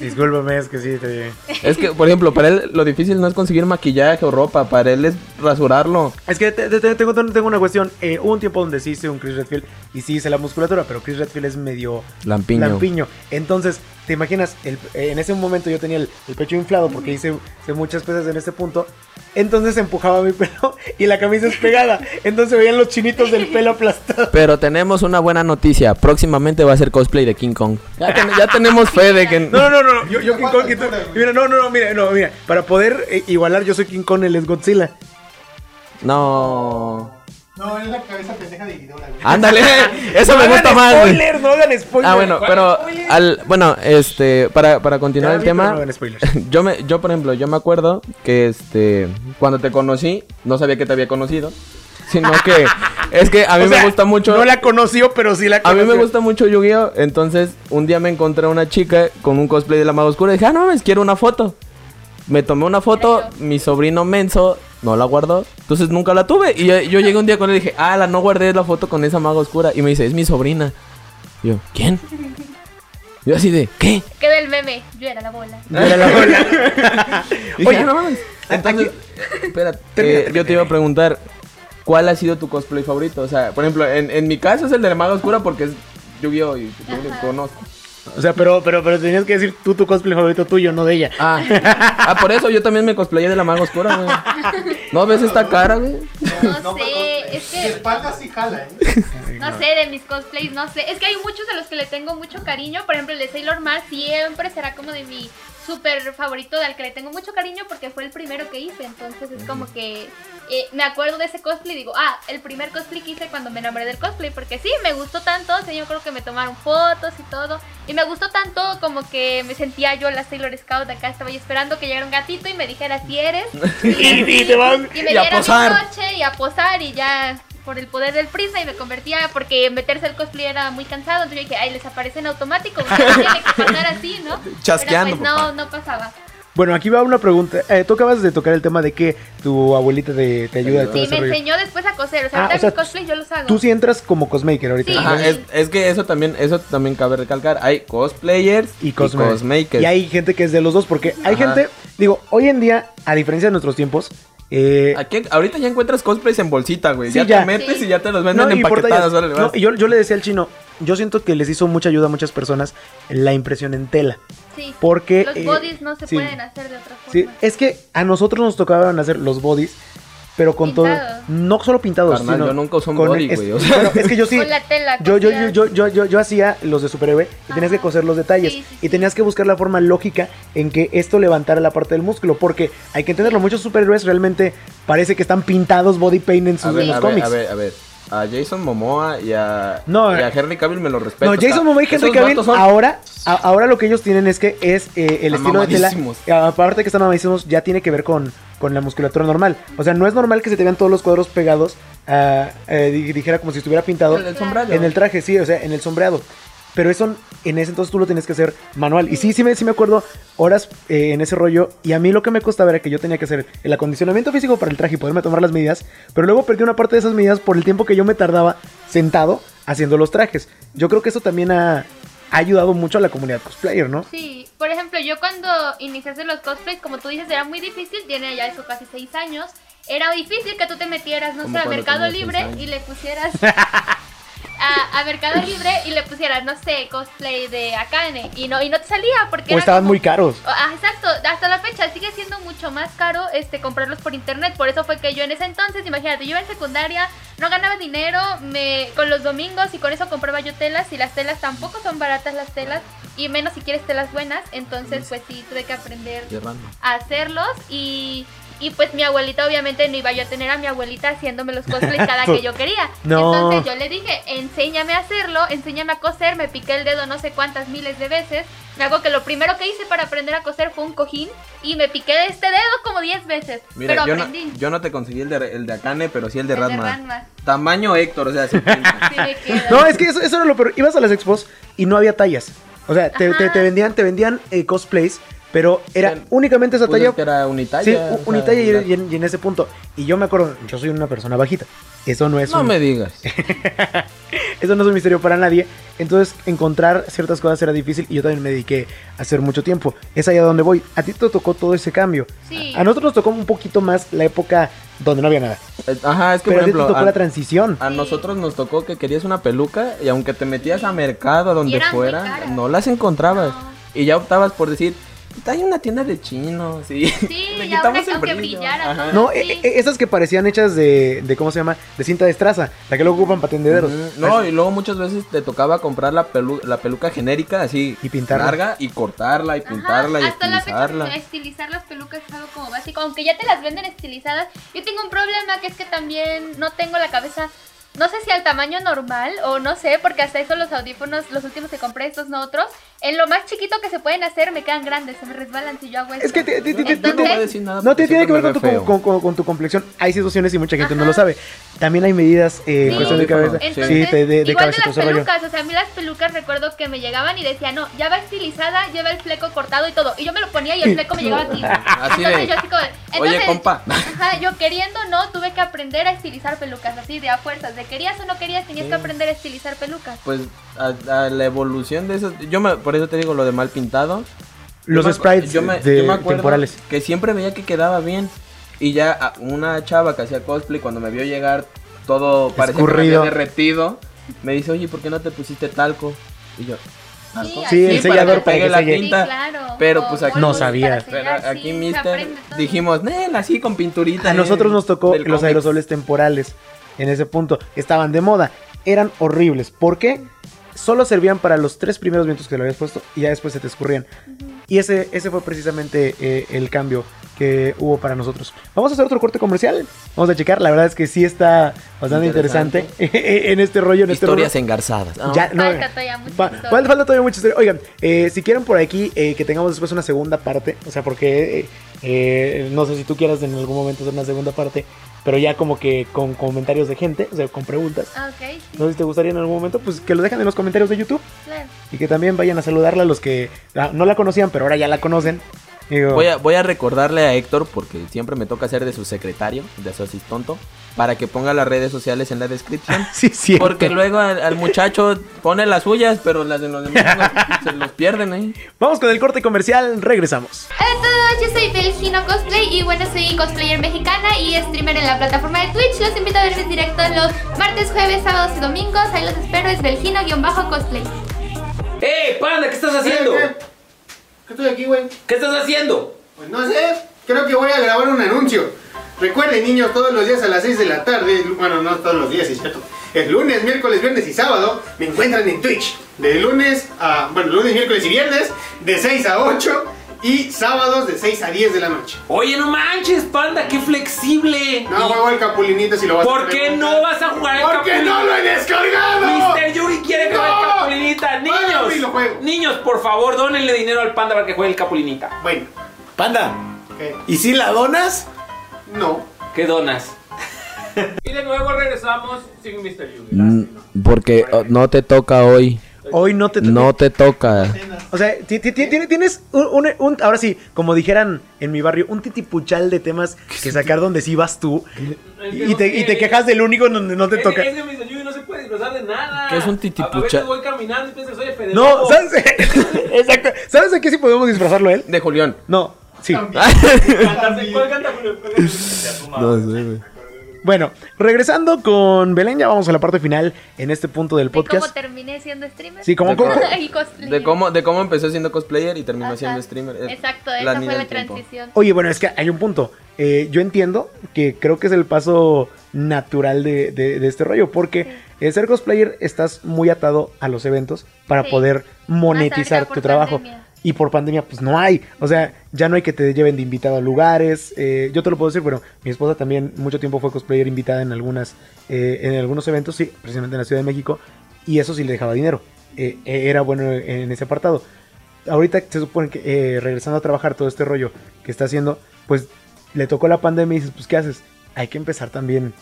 Discúlpame, es que sí, te... Es que, por ejemplo, para él lo difícil no es conseguir maquillaje o ropa, para él es rasurarlo. Es que te- te- te- tengo, tengo una cuestión. Eh, hubo un tiempo donde sí hice un Chris Redfield y sí hice la musculatura, pero Chris Redfield es medio Lampiño. lampiño. Entonces, ¿te imaginas? El- eh, en ese momento yo tenía el, el pecho inflado porque hice, hice muchas pesas en este punto. Entonces empujaba mi pelo y la camisa despegada. Entonces veían los chinitos del pelo aplastados. Pero tenemos una buena noticia. Próximamente va a ser cosplay de King Kong. Ya, ten- ya tenemos fe de que... No, no, no, no. Yo, yo King Kong. y tú- Mira, no, no, no, mira, no, mira. Para poder eh, igualar, yo soy King Kong, él es Godzilla. No. No, es la cabeza pendeja de güey. Ándale, eso No me gusta más, güey. Spoiler, no hagan spoiler. Ah, bueno, pero al, bueno, este, para, para continuar Ya el tema, no hagan spoilers. yo me, yo por ejemplo, yo me acuerdo que este, cuando te conocí, no sabía que te había conocido, sino que es que a mí O sea, me gusta mucho, No la conoció, pero sí la a mí conoció. me gusta mucho Yu-Gi-Oh, entonces un día me encontré a una chica con un cosplay de la maga oscura y dije, ah, no, mames, quiero una foto. Me tomé una foto, mi sobrino menso no la guardó, entonces nunca la tuve. Y yo, yo llegué un día con él y dije, ah, la no guardé la foto con esa maga oscura. Y me dice, es mi sobrina. Y yo, ¿quién? Yo así de, ¿qué? Queda el meme, yo era la bola. Era la bola. Dije, Oye, "Ah, no mames. Entonces, espera, Termina, eh, yo te iba a preguntar, ¿cuál ha sido tu cosplay favorito? O sea, por ejemplo, en, en mi caso es el de la maga oscura porque es Yu-Gi-Oh! y lo conozco. O sea, pero, pero, pero tenías que decir tú tu cosplay favorito tuyo, no de ella. Ah, ah, por eso yo también me cosplayé de la maga oscura, güey. ¿No ves esta cara, güey? No sé, es que espalda sí jala, ¿eh? No sé, de mis cosplays, no sé. Es que hay muchos a los que le tengo mucho cariño. Por ejemplo, el de Sailor Mars siempre será como de mi súper favorito, al que le tengo mucho cariño porque fue el primero que hice. Entonces es como que eh, me acuerdo de ese cosplay y digo, ah, el primer cosplay que hice cuando me enamoré del cosplay. Porque sí, me gustó tanto. O sea, yo creo que me tomaron fotos y todo. Y me gustó tanto como que me sentía yo la Sailor Scout acá. Estaba yo esperando que llegara un gatito y me dijera si eres. Y, Y te vas- y me y a diera mi posar. coche y a posar y ya por el poder del prisma y me convertía porque meterse al cosplay era muy cansado entonces yo dije ay les aparece en automático tiene que pasar así no Chasqueando, pero pues no no pasaba Bueno, aquí va una pregunta. Eh, tú acabas de tocar el tema de que tu abuelita te, te ayuda a todo sí ese me rollo. enseñó después a coser o sea Ah, ahorita o sea, mis cosplays yo los hago Tú sí entras como cosmaker ahorita. Sí. ¿no? Ajá, es, es que eso también, eso también cabe recalcar. Hay cosplayers y y, cosma- cosmakers. Y hay gente que es de los dos, porque hay Ajá. gente, digo, hoy en día, a diferencia de nuestros tiempos, eh, Aquí- ahorita ya encuentras cosplays en bolsita, güey. Sí, ya, ya. te metes Sí. y ya te los venden no, empaquetados. No, yo, yo le decía al chino, yo siento que les hizo mucha ayuda a muchas personas la impresión en tela. sí Porque, los eh, bodies no se sí. pueden hacer de otra forma Sí, es que a nosotros nos tocaban hacer los bodies, pero con todo, no solo pintados, Carnal, sino yo nunca usé un con- body, es- güey, o sea. bueno, es que yo sí, con la tela yo, yo, cosida. yo, yo, yo, yo hacía los de superhéroe y tenías que coser los detalles Sí, sí, y sí. tenías que buscar la forma lógica en que esto levantara la parte del músculo, porque hay que entenderlo, muchos superhéroes realmente parece que están pintados body paint en, sus, A en ver, los a ver, cómics. a ver, a ver. A Jason Momoa y a, No, y a eh, Henry Cavill me lo respeto. No, Jason Momoa y Henry Cavill son- ahora, a- ahora lo que ellos tienen es que es eh, el estilo de tela. Aparte que están mamadísimos, ya tiene que ver con, con la musculatura normal. O sea, no es normal que se te vean todos los cuadros pegados, ah, eh, di- dijera como si estuviera pintado El del sombreado. en el traje, sí, o sea, en el sombreado. pero eso en ese entonces tú lo tenías que hacer manual. Y sí, sí me, sí me acuerdo horas eh, en ese rollo. Y a mí lo que me costaba era que yo tenía que hacer el acondicionamiento físico para el traje y poderme tomar las medidas. Pero luego perdí una parte de esas medidas por el tiempo que yo me tardaba sentado haciendo los trajes. Yo creo que eso también ha, ha ayudado mucho a la comunidad cosplayer, ¿no? Sí, por ejemplo, yo cuando iniciaste los cosplays, como tú dices, era muy difícil, tiene ya eso casi seis años. Era difícil que tú te metieras, no sé, a Mercado Libre y le pusieras a, a Mercado Libre y le pusieras, no sé, cosplay de Akane. Y no y no te salía porque O estaban como- muy caros. Ah, exacto, hasta la fecha sigue siendo mucho más caro este comprarlos por internet, por eso fue que yo en ese entonces, imagínate, yo iba en secundaria, no ganaba dinero, me con los domingos y con eso compraba yo telas y las telas tampoco son baratas las telas y menos si quieres telas buenas, entonces pues sí tuve que aprender a hacerlos y y pues mi abuelita obviamente no iba yo a tener a mi abuelita haciéndome los cosplays cada que yo quería. No. Entonces yo le dije, enséñame a hacerlo, enséñame a coser, me piqué el dedo no sé cuántas miles de veces. Me hago que lo primero que hice para aprender a coser fue un cojín y me piqué de este dedo como 10 veces. Mira, pero yo no, aprendí. yo no te conseguí el de, el de Akane, pero sí el de El de Ratman. Ranma. Tamaño Héctor, o sea. Sí me. No, es que eso, eso era lo peor. Ibas a las expos y no había tallas. O sea, te, te- te vendían, te vendían eh, cosplays, pero era Sí. únicamente esa Pues talla. que era unitalla. Sí, o sea, unitalla y, en, y en ese punto. Y yo me acuerdo, yo soy una persona bajita. Eso no es No un, me digas. eso no es un misterio para nadie. Entonces, encontrar ciertas cosas era difícil y yo también me dediqué a hacer mucho tiempo. Es allá donde voy. A ti te tocó todo ese cambio. Sí. A nosotros nos tocó un poquito más la época donde no había nada. Eh, Ajá, es que Pero por a ti te ejemplo, tocó a, la transición. a nosotros nos tocó que querías una peluca y aunque te metías a mercado, a donde fuera, no las encontrabas. No. Y ya optabas por decir, hay una tienda de chinos, sí. Sí, Le quitamos el brillo. brillara. Todo, No, sí. e- e- esas que parecían hechas de, de, ¿cómo se llama? De cinta de estraza, la que luego ocupan para tendederos. No, y luego muchas veces te tocaba comprar la, pelu- la peluca genérica así Y pintarla. larga y cortarla y Ajá, pintarla y hasta la fecha estilizarla. estilizar las pelucas es algo como básico, aunque ya te las venden estilizadas. Yo tengo un problema que es que también no tengo la cabeza, no sé si al tamaño normal o no sé, porque hasta eso los audífonos, los últimos que compré, estos no otros, en lo más chiquito que se pueden hacer me quedan grandes, se me resbalan si yo hago eso. Es que te- te- te- no Entonces- nada No porque te tiene que ver con tu, con, con- con tu complexión. Hay situaciones y mucha gente no lo sabe. También hay medidas eh, Sí. cuestión de cabeza. Entonces, sí, de, de, de igual cabeza, de las rollo. pelucas, o sea, a mí las pelucas recuerdo que me llegaban y decía, no, ya va estilizada, lleva el fleco cortado y todo. Y yo me lo ponía y el fleco me llegaba aquí. Así entonces de, yo así como, Oye, entonces, compa. Ajá, yo queriendo no, tuve que aprender a estilizar pelucas, así de a fuerzas. De querías o no querías, tenías que aprender a estilizar pelucas. Pues a, a la evolución de eso, yo me, por eso te digo lo de mal pintado. Los Yo me- sprites yo me- de- yo me acuerdo temporales. Que siempre veía que quedaba bien. Y ya una chava que hacía cosplay, cuando me vio llegar todo parecía que me Escurrido. había derretido, me dice, oye, ¿por qué no te pusiste talco? Y yo, ¿talco? Sí, el sellador para que para pegue que la tinta. Sí, claro. Pero, pues, aquí- No sabía. Pero aquí, sí, mister, dijimos, Nel, así con pinturita. A eh, nosotros nos tocó los cómics". aerosoles temporales en ese punto. Estaban de moda. Eran horribles. ¿Por qué? Solo servían para los tres primeros vientos que le habías puesto y ya después se te escurrían. Y ese, ese fue precisamente eh, el cambio que hubo para nosotros. Vamos a hacer otro corte comercial. Vamos a checar. La verdad es que sí está bastante interesante, en este rollo, en este Historias rollo. engarzadas. Ah, Ya, no, Falta todavía mucha Fa- historia. falta, falta todavía mucha historia. Oigan, eh, si quieren por aquí eh, que tengamos después una segunda parte, o sea, porque eh, eh, no sé si tú quieras en algún momento hacer una segunda parte, pero ya como que con comentarios de gente, o sea, con preguntas. Ah, ok, sí, No sé si te gustaría en algún momento, pues que lo dejen en los comentarios de YouTube claro. y que también vayan a saludarla a los que ah, no la conocían, pero ahora ya la conocen. Digo, Voy a, voy a recordarle a Héctor, porque siempre me toca ser de su secretario, de su asistonto, para que ponga las redes sociales en la descripción. Sí, sí. Porque luego al, al muchacho pone las suyas, pero las de los demás se los pierden ahí. Vamos con el corte comercial, regresamos. Hola a todos, yo soy Belgino Cosplay y bueno, soy cosplayer mexicana y streamer en la plataforma de Twitch. Los invito a ver mis directos los martes, jueves, sábados y domingos. Ahí los espero, es Belgino-cosplay. ¡Eh, panda! ¿Qué estás haciendo? ¿Qué estoy aquí, güey? ¿Qué estás haciendo? Pues no sé, creo que voy a grabar un anuncio. Recuerden, niños, todos los días a las 6 de la tarde, bueno, no todos los días, es cierto. El lunes, miércoles, viernes y sábado me encuentran en Twitch. De lunes a, bueno, lunes, miércoles y viernes, de 6 a 8 y sábados de 6 a 10 de la noche. Oye, no manches, panda, qué flexible. No juego el Capulinita si lo vas a ¿Por qué no vas a jugar el ¡Porque Capulinita? no lo he descargado! Mister Yuri quiere jugar el ¡No! Capulinita. Págame y lo Niños, juego. niños, por favor, dónenle dinero al panda para que juegue el Capulinita. Bueno, Panda, ¿qué? ¿y si la donas? No. ¿Qué donas? y de nuevo regresamos sin Mr. Yuri. Mm, Porque oh, no te toca hoy. Hoy no te toca. No te toca. O sea, ti- ti- ti- ti- tienes un, un- un- ahora sí, como dijeran en mi barrio, un titipuchal de temas que sacar donde sí vas tú y te, y te quejas del único en donde no te toca. Es que dice, "Yuyu, no se puede disfrazar de nada. ¿Qué es un A- titipucha? A veces voy caminando y pienso que soy el Fede No. ¿sabes? Exacto. ¿Sabes de qué sí podemos disfrazarlo él? De Julián. No, sí. Canta- ¿Cuál canta Julio? No sé, güey. Bueno, regresando con Belén, ya vamos a la parte final en este punto del De cómo podcast. terminé siendo streamer. Sí, como De cómo- Y cosplayer. De cómo, de cómo empezó siendo cosplayer y terminó Ajá. siendo streamer. Eh, Exacto, la esa fue la tiempo. transición. Oye, bueno, es que hay un punto. Eh, yo entiendo que creo que es el paso natural de, de- de este rollo, porque el ser cosplayer estás muy atado a los eventos para Sí. poder monetizar tu trabajo. pandemia. Y por pandemia, pues no hay. O sea, ya no hay que te lleven de invitado a lugares. Eh, yo te lo puedo decir, bueno, mi esposa también mucho tiempo fue cosplayer invitada en algunas, eh, en algunos eventos, sí, precisamente en la Ciudad de México. Y eso sí le dejaba dinero. Eh, eh, era bueno en ese apartado. Ahorita se supone que eh, regresando a trabajar todo este rollo que está haciendo, pues le tocó la pandemia y dices, pues ¿qué haces? Hay que empezar también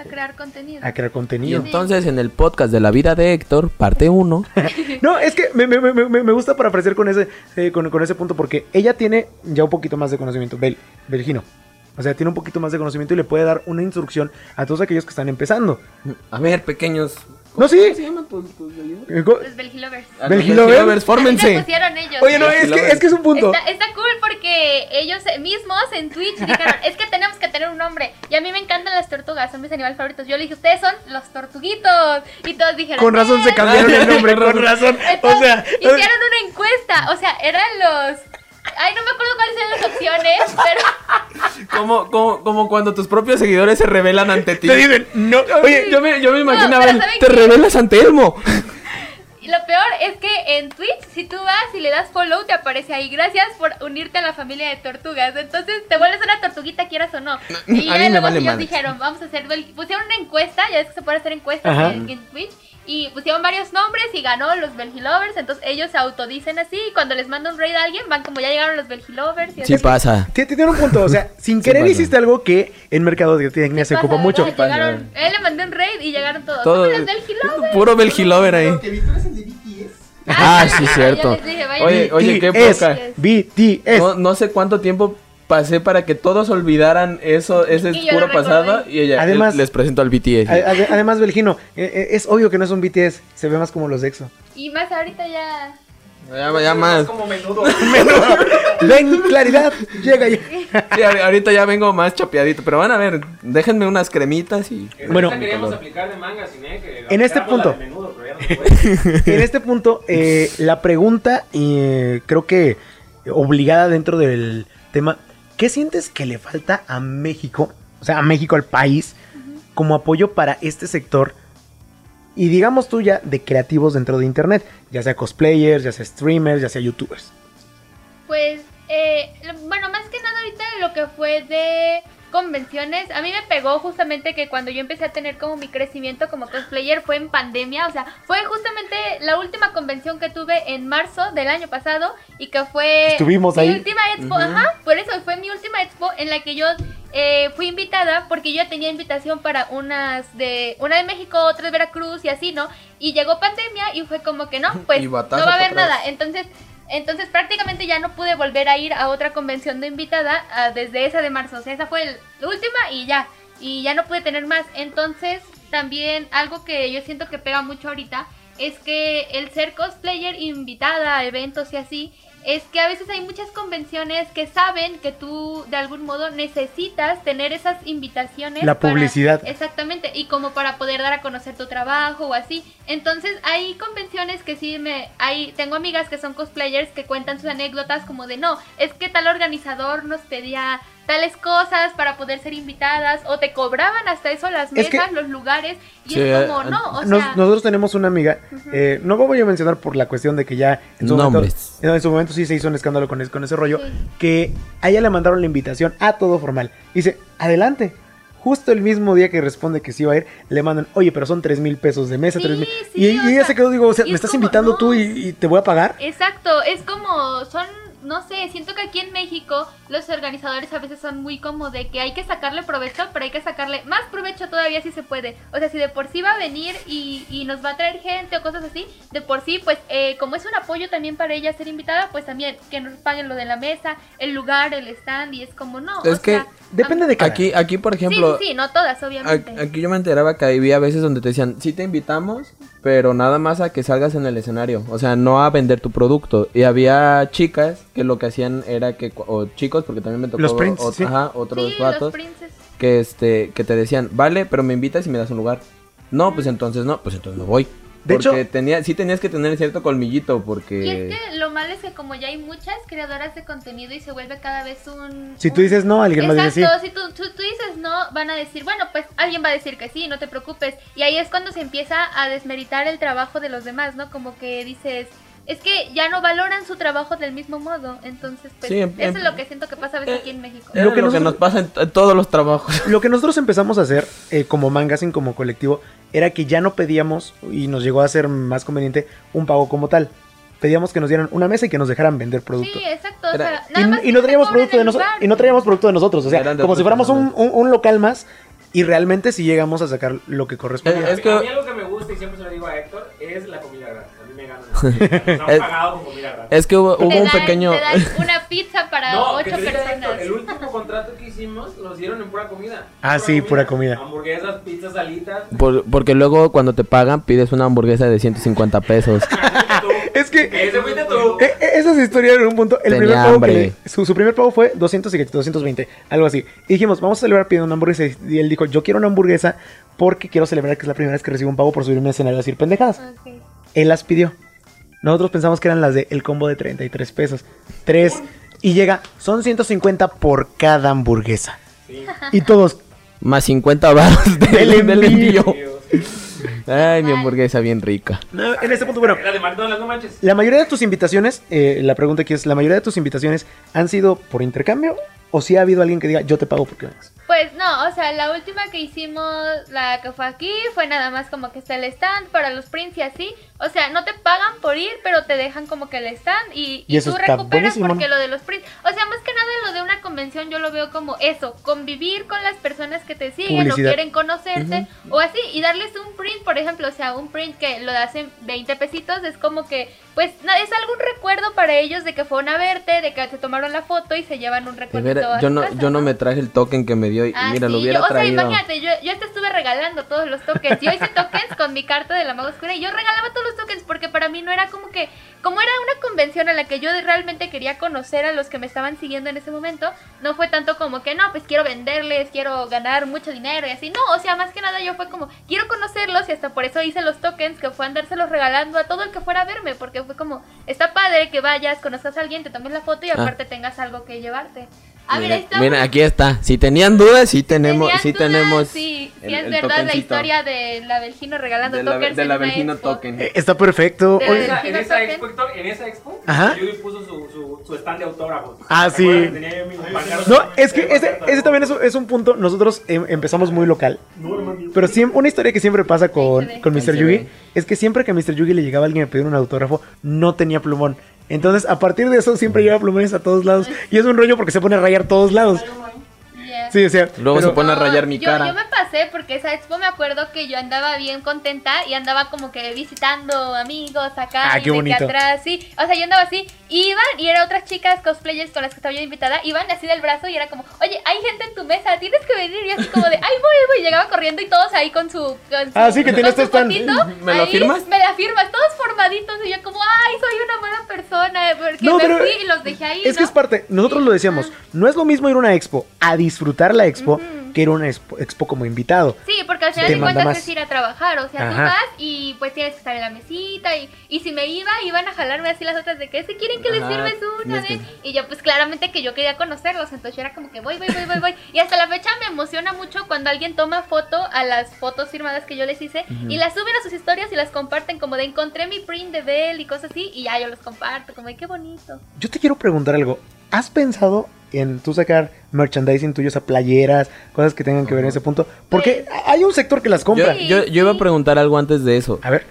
A crear contenido. a crear Y contenido. entonces en el podcast de la vida de Héctor, parte 1, No, es que me, me- me- me- me gusta para aparecer con ese, eh, con, con ese punto porque ella tiene ya un poquito más de conocimiento, Bel, Belgino. O sea, tiene un poquito más de conocimiento y le puede dar una instrucción a todos aquellos que están empezando. a ver, pequeños. No, sí. ¿Cómo se llaman tus, tus Los Belgilovers. Fórmense. pusieron ellos. Oye, no, es que, es que es un punto. Está, está cool porque ellos mismos en Twitch dijeron, es que tenemos que tener un nombre. Y a mí me encantan las tortugas, son mis animales favoritos. Yo le dije, ustedes son los tortuguitos. Y todos dijeron, Con razón se cambiaron el nombre, con razón. O sea, hicieron una encuesta. O sea, eran los... Ay, no me acuerdo cuáles eran las opciones, pero... Como, como, como cuando tus propios seguidores se revelan ante ti. te dicen, no, oye, yo me, yo me imaginaba, pero el, ¿saben te qué? revelas ante Elmo. Y lo peor es que en Twitch, si tú vas y le das follow, te aparece ahí. Gracias por unirte a la familia de tortugas. Entonces te vuelves una tortuguita, quieras o no. Y a ya mí me luego vale ellos dijeron, vamos a hacer. Pusieron una encuesta, ya ves que se puede hacer encuestas en Twitch. Y pusieron varios nombres y ganó los Belgilovers. Entonces ellos se autodicen así. Y cuando les manda un raid a alguien, van como ya llegaron los Belgilovers. Y Sí así. pasa. ti- ti- tiene un punto. O sea, sin querer pasa. hiciste algo que en mercadotecnia se Pasa, ocupa mucho. ¿verdad? Llegaron, él le mandó un raid y llegaron todos. Todo, los Belgilovers. puro Belgilover ahí. De. Ah, sí, cierto. dije. Oye, oye, qué poca. BTS. No, no sé cuánto tiempo pasé para que todos olvidaran eso, ese puro pasado. Y ella Además- él- les presento al BTS. A- Además, Belgino, eh, eh, es obvio que no es un BTS, se ve más como los EXO. Y más ahorita ya. Ya, ya más. como menudo. Ven, claridad, llega ya. Sí, ahorita ya vengo más chapeadito. Pero van a ver, déjenme unas cremitas y. Bueno. Ahorita queríamos aplicar de manga sin eh, que En este punto. menudo. En este punto, eh, la pregunta, eh, creo que obligada dentro del tema, ¿qué sientes que le falta a México, o sea, a México, al país, como apoyo para este sector? Y digamos tú ya de creativos dentro de Internet, ya sea cosplayers, ya sea streamers, ya sea youtubers. Pues, eh, bueno, más que nada ahorita lo que fue de convenciones, a mí me pegó justamente que cuando yo empecé a tener como mi crecimiento como cosplayer fue en pandemia, o sea, fue justamente la última convención que tuve en marzo del año pasado y que fue Estuvimos mi ahí. última expo, ajá, por eso fue mi última expo en la que yo eh, fui invitada porque yo ya tenía invitación para unas de una de México, otra de Veracruz y así, ¿no? Y llegó pandemia y fue como que no, pues no va a haber nada. Entonces, entonces prácticamente ya no pude volver a ir a otra convención de invitada ah, desde esa de marzo. O sea, esa fue la última y ya. Y ya no pude tener más. Entonces, también algo que yo siento que pega mucho ahorita es que el ser cosplayer invitada a eventos y así, es que a veces hay muchas convenciones que saben que tú de algún modo necesitas tener esas invitaciones. La para- publicidad. exactamente, y como para poder dar a conocer tu trabajo o así. Entonces hay convenciones que sí me... Hay, tengo amigas que son cosplayers que cuentan sus anécdotas como de no, es que tal organizador nos pedía tales cosas para poder ser invitadas o te cobraban hasta eso las Es que- mesas, los lugares y Sí, es como eh, no, o Nos- sea... nosotros tenemos una amiga, eh, no voy a mencionar por la cuestión de que ya en su, momento, Nombres. no, en su momento sí se hizo un escándalo con, con ese rollo, Sí. que a ella le mandaron la invitación a todo formal. Dice, adelante. Justo el mismo día que responde que sí va a ir, le mandan, oye, pero son tres mil pesos de mesa, Sí, tres mil. sí, y, y ella sea, se quedó, digo, o sea, ¿me es estás como, invitando no, tú y, y te voy a pagar? Exacto, es como son no sé, siento que aquí en México los organizadores a veces son muy como de que hay que sacarle provecho, pero hay que sacarle más provecho todavía si se puede. O sea, si de por sí va a venir y, y nos va a traer gente o cosas así, de por sí, pues eh, como es un apoyo también para ella ser invitada, pues también que nos paguen lo de la mesa, el lugar, el stand, y es como no. Es o que sea, Depende de cada. Aquí, aquí por ejemplo, sí, sí, no todas, obviamente. aquí yo me enteraba que había veces donde te decían, sí te invitamos, pero nada más a que salgas en el escenario, o sea, no a vender tu producto. Y había chicas que lo que hacían era que, o chicos, porque también me tocó Los sí. ajá, otros sí, los vatos, princes. que este, que te decían, vale, pero me invitas y me das un lugar. No, pues entonces no, pues entonces no voy. De porque hecho- tenía, sí tenías que tener cierto colmillito, porque... Y es que lo malo es que como ya hay muchas creadoras de contenido y se vuelve cada vez un... Si tú dices no, alguien más dice sí. Exacto, si tú, tú, tú dices no, van a decir, bueno, pues alguien va a decir que sí, no te preocupes. Y ahí es cuando se empieza a desmeritar el trabajo de los demás, ¿no? Como que dices, es que ya no valoran su trabajo del mismo modo. Entonces, pues, Sí, em- eso em- es lo que siento que pasa a veces aquí en México. Lo lo que que, nosotros- nos pasa en, en todos los trabajos. Lo que nosotros empezamos a hacer eh, como Mangasin, como colectivo, era que ya no pedíamos, y nos llegó a ser más conveniente, un pago como tal. Pedíamos que nos dieran una mesa y que nos dejaran vender producto. Sí, exacto. o Era- sea, y, nada más y no traíamos producto de lugar. y no traíamos producto de nosotros o sea como si fuéramos un, personas. un- un local más y realmente si llegamos a sacar lo que correspondía Eh, es que- A mí algo que me gusta y siempre se lo digo a Héctor Es- que hubo, hubo Te un pequeño... Te dan una pizza para No, ocho personas. El último contrato que hicimos nos dieron en pura comida. Ah, sí, pura comida. Hamburguesas, pizzas, alitas. Por- porque luego cuando te pagan pides una hamburguesa de 150 pesos. es que Ese fuiste tú. eh, eh, esas historias en un punto el Tenía primer pago hambre. que le- su, su primer pago fue 200 y que 220 algo así y dijimos vamos a celebrar pidiendo una hamburguesa y él dijo yo quiero una hamburguesa porque quiero celebrar que es la primera vez que recibo un pago por subirme a escenario a decir pendejadas él las pidió. Nosotros pensamos que eran las de el combo de 33 pesos. 3. Y llega, son 150 por cada hamburguesa. Y todos, Más 50 baros del, Del del envío. envío. Ay, mi hamburguesa bien rica. no, en este punto, bueno, Era de McDonald's, no manches. la mayoría de tus invitaciones, eh, la pregunta aquí es, ¿la mayoría de tus invitaciones han sido por intercambio? ¿O si ha habido alguien que diga, yo te pago porque vengas? Pues no, o sea, la última que hicimos, la que fue aquí, fue nada más como que está el stand para los prints y así. O sea, no te pagan por ir, pero te dejan como que el stand y, Y eso tú recuperas porque lo de los prints. O sea, más que nada lo de una convención yo lo veo como eso, convivir con las personas que te siguen Publicidad. o quieren conocerte o así y darles un print, por ejemplo, o sea, un print que lo hacen 20 pesitos es como que, pues, es algún recuerdo para ellos de que fueron a verte, de que te tomaron la foto y se llevan un recuerdo. veras, yo no, yo no me traje el token que me dio y Ah, mira, lo sí, hubiera yo- o sea, traído. imagínate, yo, yo te estuve regalando todos los tokens. Yo hice tokens con mi carta de la maga oscura y yo regalaba todos los tokens porque para mí no era como que, como era una convención en la que yo realmente quería conocer a los que me estaban siguiendo en ese momento, no fue tanto como que no, pues quiero venderles, quiero ganar mucho dinero y así. No, o sea, más que nada yo fue como, quiero conocerlos y hasta por eso hice los tokens que fue andárselos regalando a todo el que fuera a verme porque fue como, está padre que vayas, conozcas a alguien, te tomes la foto y aparte tengas algo que llevarte. A ver, Mira, aquí está. Si tenían dudas, sí tenemos, Tenías sí dudas, tenemos. Sí, sí el- es el verdad la historia de la Belgino regalando de la, tokens. de la en una Belgino expo. token. Eh, está perfecto. De- En Oye, esa, en esa Token. expo, Héctor, en esa expo, Ajá. Yuri puso su, su, su stand de autógrafos. Ah. No, es que ese, ese también es, es un punto. Nosotros em- empezamos muy local. Pero siempre, una historia que siempre pasa con, con Mr. Yugi es que siempre que a Mr. Yugi le llegaba alguien a pedir un autógrafo, no tenía plumón. Entonces, a partir de eso, siempre lleva plumones a todos lados. Y es un rollo porque se pone a rayar todos lados. Sí, o sea. Luego pero- se pone a rayar mi yo, cara. Yo me pasé porque esa expo me acuerdo que yo andaba bien contenta y andaba como que visitando amigos acá Ah, y qué de bonito. que atrás, sí. O sea, yo andaba así, iban y eran otras chicas cosplayers con las que estaba yo invitada, iban así del brazo y era como, oye, hay gente en tu mesa, tienes que venir. Y así como de, ay, voy, voy. Llegaba corriendo y todos ahí con su. Con su Ah, sí, que su tu stand. fotito, ¿Me lo ahí, firmas? Me la firmas, todos formaditos. Y yo como, ay, soy una buena persona. Porque No, me pero fui y los dejé ahí. Es que es parte, nosotros lo decíamos, no es lo mismo ir a una expo a disfrutar la expo que ir a una expo, expo como invitado. Sí, porque al final de cuentas es ir a trabajar, o sea, tú Ajá. vas y pues tienes que estar en la mesita y, y si me iba, iban a jalarme así las otras de que si quieren que les sirves una tienes vez y yo pues claramente que yo quería conocerlos, entonces yo era como que voy, voy, voy, voy, voy y hasta la fecha me emociona mucho cuando alguien toma foto a las fotos firmadas que yo les hice y las suben a sus historias y las comparten como de encontré mi print de Bell y cosas así y ya yo los comparto, como de qué bonito. Yo te quiero preguntar algo. ¿Has pensado en tú sacar merchandising tuyo, o sea, playeras, cosas que tengan que ver en ese punto? Porque hay un sector que las compra. Yo, yo, yo iba a preguntar algo antes de eso. A ver,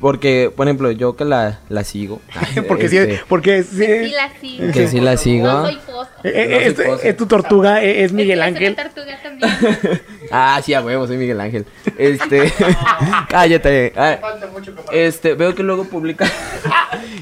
Porque, por ejemplo, yo que la, la sigo. porque sí, este, porque sí. Sí, la sigo. Que sí la sigo. No soy. Eh, eh, No soy es, tu tortuga, eh, es Miguel Ángel. tortuga también. Ah, sí, a huevo, soy Miguel Ángel. Este. Cállate. Falta mucho capaz. este, veo que luego publica.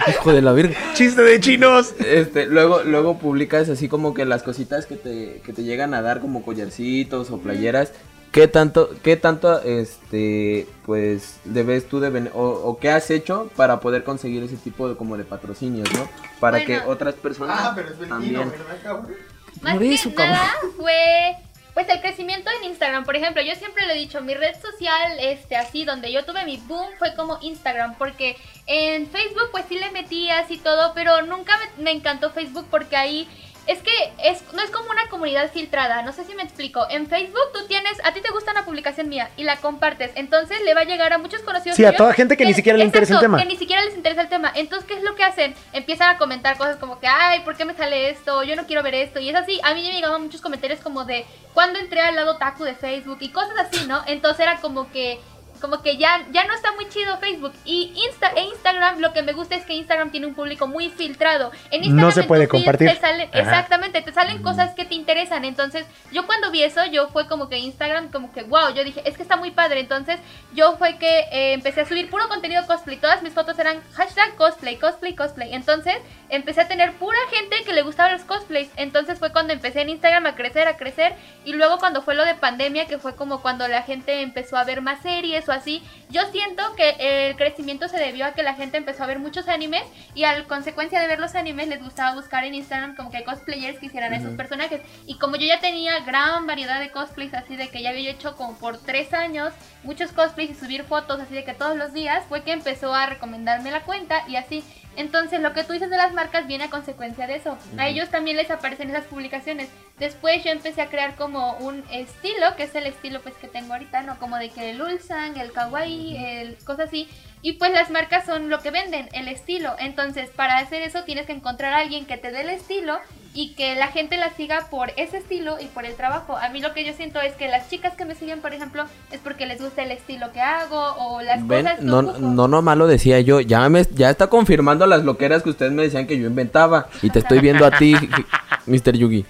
Hijo de la virgen. Chiste de chinos. Este, luego, luego publicas así como que las cositas que te, que te llegan a dar como collarcitos o playeras. ¿Qué tanto, qué tanto, este, pues, debes tú de, o, o qué has hecho para poder conseguir ese tipo de, como de patrocinios, ¿no? Para que Bueno. otras personas Ah, pero es también. ¿verdad, cabrón? Más que eso, cabrón. nada fue pues el crecimiento en Instagram, por ejemplo, yo siempre lo he dicho, mi red social este así donde yo tuve mi boom fue como Instagram, porque en Facebook pues sí le metías y todo, pero nunca me, me encantó Facebook porque ahí es que es, no es como una comunidad filtrada, no sé si me explico. En Facebook tú tienes, a ti te gusta una publicación mía y la compartes, entonces le va a llegar a muchos conocidos. Sí, a toda gente que ni siquiera le interesa el tema. Que ni siquiera les interesa el tema. Entonces, ¿qué es lo que hacen? Empiezan a comentar cosas como que, ay, ¿por qué me sale esto? Yo no quiero ver esto. Y es así. A mí me llegaban muchos comentarios como de, ¿cuándo entré al lado taku de Facebook? Y cosas así, ¿no? Entonces era como que como que ya, ya no está muy chido Facebook. Y Insta, e Instagram, lo que me gusta es que Instagram tiene un público muy filtrado. En Instagram No se en puede feed compartir. te salen- exactamente, te salen cosas que te interesan. Entonces, yo cuando vi eso, yo fue como que Instagram, como que wow, yo dije, es que está muy padre. Entonces, yo fue que eh, empecé a subir puro contenido cosplay. Todas mis fotos eran hashtag cosplay, cosplay, cosplay. Entonces, empecé a tener pura gente que le gustaban los cosplays. Entonces, fue cuando empecé en Instagram a crecer, a crecer. Y luego, cuando fue lo de pandemia, que fue como cuando la gente empezó a ver más series o así, yo siento que el crecimiento se debió a que la gente empezó a ver muchos animes y a consecuencia de ver los animes les gustaba buscar en Instagram como que cosplayers que hicieran a esos personajes. Y como yo ya tenía gran variedad de cosplays, así de que ya había hecho como por tres años muchos cosplays y subir fotos así de que todos los días, fue que empezó a recomendarme la cuenta y así. Entonces lo que tú dices de las marcas viene a consecuencia de eso. A ellos también les aparecen esas publicaciones. Después yo empecé a crear como un estilo, que es el estilo pues que tengo ahorita, ¿no? Como de que el ulsan, el kawaii, el cosas así. Y pues las marcas son lo que venden, el estilo. Entonces para hacer eso tienes que encontrar a alguien que te dé el estilo y que la gente la siga por ese estilo y por el trabajo. A mí lo que yo siento es que las chicas que me siguen, por ejemplo, es porque les gusta el estilo que hago o las Ven, cosas que no, no, no malo decía yo. Ya me, ya está confirmando las loqueras que ustedes me decían que yo inventaba. Y te estoy viendo a ti, Mr. Yugi.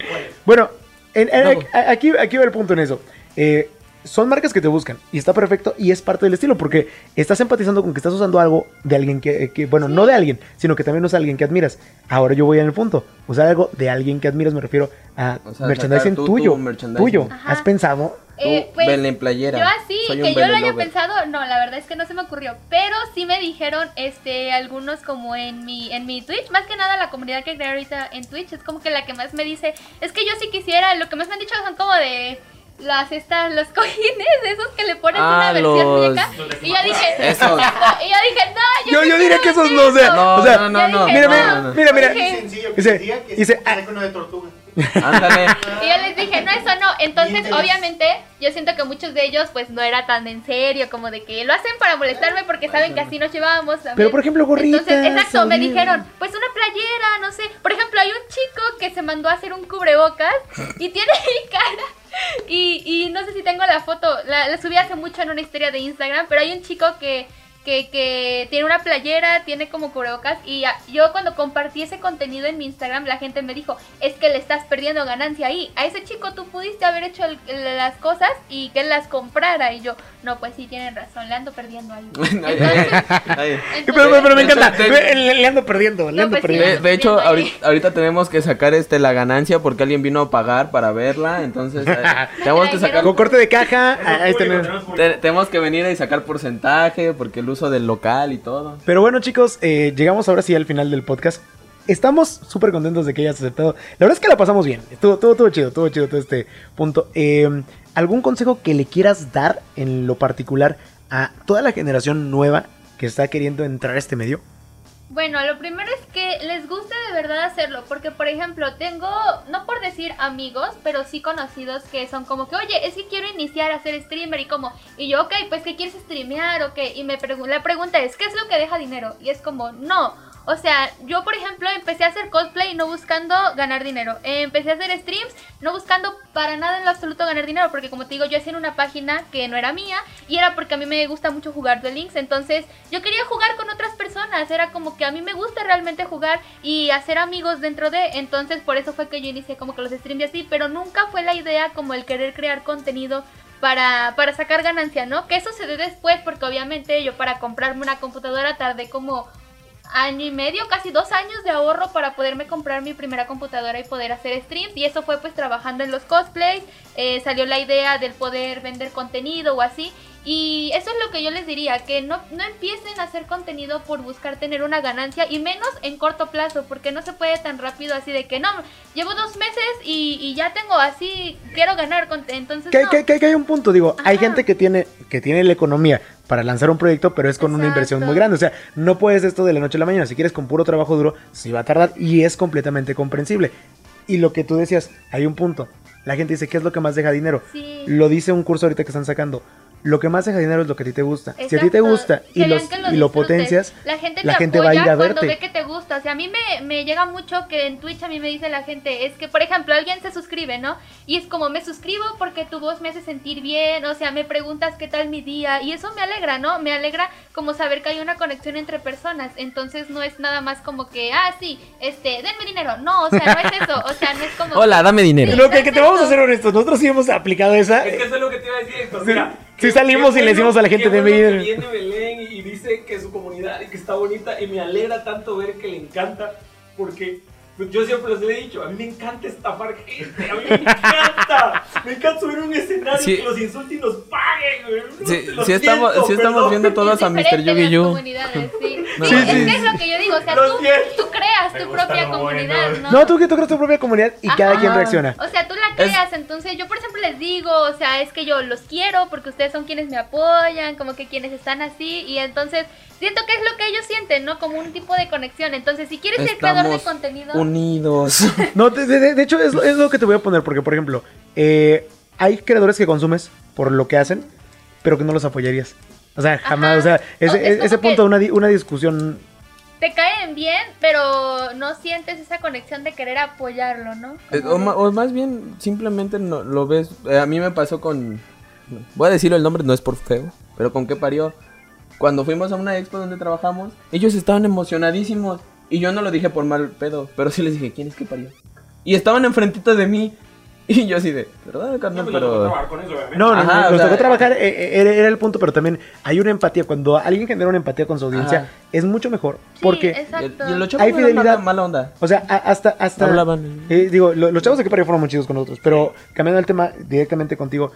Bueno, en- en- a- aquí, aquí va el punto en eso. Eh, son marcas que te buscan y está perfecto y es parte del estilo porque estás empatizando con que estás usando algo de alguien que, que- bueno, no de alguien, sino que también usa alguien que admiras. Ahora yo voy en el punto. Usar algo de alguien que admiras me refiero a O sea, merchandising tú tuyo. tu merchandising. Tuyo. Ajá. ¿Has pensado? Eh, Tú, Belén Playera. Yo así, Soy que yo lo haya lover. pensado, no, la verdad es que no se me ocurrió. Pero sí me dijeron, este, algunos como en mi, en mi Twitch, más que nada la comunidad que creé ahorita en Twitch, es como que la que más me dice, es que yo sí quisiera, lo que más me han dicho son como de las estas, los cojines, esos que le ponen Ah, una versión los- muñeca. Y yo dije, Esos. y yo dije, no, Yo- no yo diría quiero que esos no, eso". No, O sea, no, no, no. Mira, no, mira, mira, mira. Dice- dice, ah- saca uno de tortuga. Ándale. Y yo les dije, no, eso no. Entonces, obviamente, yo siento que muchos de ellos, pues, no era tan en serio, como de que lo hacen para molestarme porque saben que así nos llevábamos. también. Pero, por ejemplo, gorritas, Entonces, exacto, me dijeron, pues una playera, no sé. Por ejemplo, hay un chico que se mandó a hacer un cubrebocas y tiene mi cara. Y, y no sé si tengo la foto, la, la subí hace mucho en una historia de Instagram, pero hay un chico que, que, que tiene una playera, tiene como cubrebocas y a- yo cuando compartí ese contenido en mi Instagram la gente me dijo, es que le estás perdiendo ganancia ahí. A ese chico tú pudiste haber hecho el- el- las cosas y que él las comprara y yo, no, pues sí, tienen razón, le ando perdiendo ahí. Entonces. Pero, pero- me encanta. Le, le ando perdiendo, le No, ando pues sí. perdiendo. De, de hecho, ahorita, ahorita tenemos que sacar este la ganancia porque alguien vino a pagar para verla, entonces eh, tenemos que sacar Con corte de caja, ahí tenemos. te- tenemos que venir y sacar porcentaje porque el uso del local y todo. Pero bueno, chicos, eh, llegamos ahora sí al final del podcast. Estamos súper contentos de que hayas aceptado. La verdad es que la pasamos bien. Estuvo, estuvo, estuvo chido, estuvo chido todo este punto. Eh, ¿Algún consejo que le quieras dar en lo particular a toda la generación nueva que está queriendo entrar a este medio? Bueno, lo primero es que les guste de verdad hacerlo, porque por ejemplo, tengo, no por decir amigos, pero sí conocidos que son como que, oye, es que quiero iniciar a ser streamer y como, y yo, ok, pues que quieres streamear, ok, y me la pregunta es, ¿qué es lo que deja dinero? Y es como, no, O sea, yo por ejemplo empecé a hacer cosplay no buscando ganar dinero. Empecé a hacer streams no buscando para nada en lo absoluto ganar dinero, porque como te digo, yo hacía una página que no era mía y era porque a mí me gusta mucho jugar de links, entonces yo quería jugar con otras personas, era como que a mí me gusta realmente jugar y hacer amigos dentro de, entonces por eso fue que yo inicié como que los streams y así, pero nunca fue la idea como el querer crear contenido para, para sacar ganancia, ¿no? Que eso se dé después, porque obviamente yo para comprarme una computadora tardé como año y medio, casi dos años de ahorro para poderme comprar mi primera computadora y poder hacer streams. Y eso fue pues trabajando en los cosplays. eh, salió la idea del poder vender contenido o así. Y eso es lo que yo les diría, que no, no empiecen a hacer contenido por buscar tener una ganancia y menos en corto plazo, porque no se puede tan rápido así de que no, llevo dos meses y, y ya tengo así, quiero ganar. Entonces, Que, no. que- que- que hay un punto, digo, hay gente que tiene, que tiene la economía para lanzar un proyecto, pero es con una inversión muy grande. O sea, no puedes esto de la noche a la mañana. Si quieres con puro trabajo duro, sí va a tardar y es completamente comprensible. Y lo que tú decías, hay un punto. La gente dice, ¿qué es lo que más deja dinero? Sí. Lo dice un curso ahorita que están sacando. Lo que más deja dinero es lo que a ti te gusta. Si a ti te gusta y, los, que y lo potencias, la gente, la te gente va a ir apoya a cuando verte. ve que te gusta. O sea, a mí me, me llega mucho que en Twitch a mí me dice la gente, es que, por ejemplo, alguien se suscribe, ¿no? Y es como, me suscribo porque tu voz me hace sentir bien, o sea, me preguntas qué tal mi día, y eso me alegra, ¿no? Me alegra como saber que hay una conexión entre personas. Entonces no es nada más como que, ah, sí, este, denme dinero. No, o sea, no es eso. O sea, no es como... Hola, dame dinero. Lo que, que te vamos a ser honestos, nosotros sí hemos aplicado esa. Es que eso es lo que te iba a decir, Héctor. Sí, Mira, sí salimos y le decimos a la gente de Medellín. Viene Belén y dice que su comunidad y que está bonita y me alegra tanto ver que le encanta porque yo siempre les he dicho, a mí me encanta estafar gente, a mí me encanta, me encanta subir un escenario Sí. que los insulte y nos paguen. No, Sí, estamos- siento, sí estamos viendo todos a Mr. Yugi Yu. sí. No, Sí, sí, es que es lo que yo digo, o sea, tú, tú creas Me tu propia bueno. comunidad, ¿no? No, tú que tú creas tu propia comunidad y cada quien reacciona. O sea, tú la Es- creas, entonces yo por ejemplo les digo, o sea, es que yo los quiero porque ustedes son quienes me apoyan, como que quienes están así, y entonces siento que es lo que ellos sienten, ¿no? Como un tipo de conexión. Entonces, si quieres ser creador de contenido, unidos. No, de, de- de hecho es, lo- es lo que te voy a poner, porque por ejemplo, eh, hay creadores que consumes por lo que hacen, pero que no los apoyarías. O sea, jamás, Ajá. o sea, ese, O es ese punto, una, una discusión... te caen bien, pero no sientes esa conexión de querer apoyarlo, ¿no? Eh, O, ma- o más bien, simplemente no, lo ves. eh, a mí me pasó con. Voy a decirlo el nombre, no es por feo, pero con qué parió. Cuando fuimos a una expo donde trabajamos, ellos estaban emocionadísimos. Y yo no lo dije por mal pedo, pero sí les dije, ¿quién es que parió? Y estaban enfrentito de mí. Y yo así de, ¿verdad, No, carnal? pues, tocó Pero. No, no, Ajá, no, nos sea, tocó trabajar, eh, eh, era, era el punto, pero también hay una empatía. Cuando alguien genera una empatía con su audiencia, Ajá. es mucho mejor. Sí, Porque, exacto. y los chavos Hay no fidelidad. mala, mala onda. o sea, a- hasta... hasta Hablaban. eh, digo, lo- los chavos de que parió fueron muy chidos con nosotros, pero cambiando el tema directamente contigo,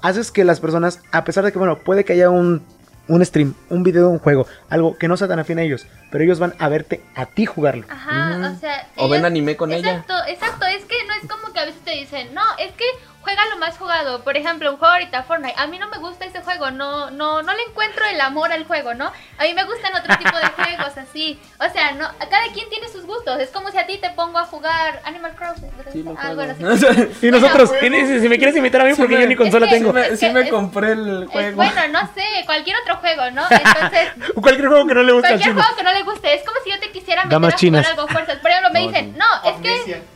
haces que las personas, a pesar de que, bueno, puede que haya un, un stream, un video de un juego, algo que no sea tan afín a ellos, pero ellos van a verte a ti jugarlo. Ajá, Ujú. o sea. O ven anime con ella. Exacto, exacto. Es que no es como que a veces te dicen, no, es que juega lo más jugado. Por ejemplo, un juego ahorita, Fortnite. A mí no me gusta ese juego, no, no, no le encuentro el amor al juego, ¿no? A mí me gustan otro tipo de juegos así. O sea, no, cada quien tiene sus gustos. Es como si a ti te pongo a jugar Animal Crossing. ¿no Sí, Ah, bueno, sí. Y nosotros, y ni- si me quieres invitar a mí, porque me- yo ni consola es que- tengo. Sí me, Es sí que me es- compré el Es, juego. bueno, no sé, cualquier otro juego, ¿no? Entonces, Cualquier juego que no le guste al cualquier chino. juego que no le guste. Es como si yo te quisiera meter Damas a chinas. jugar algo fuerzas. Por ejemplo, me No, dicen, no, es que.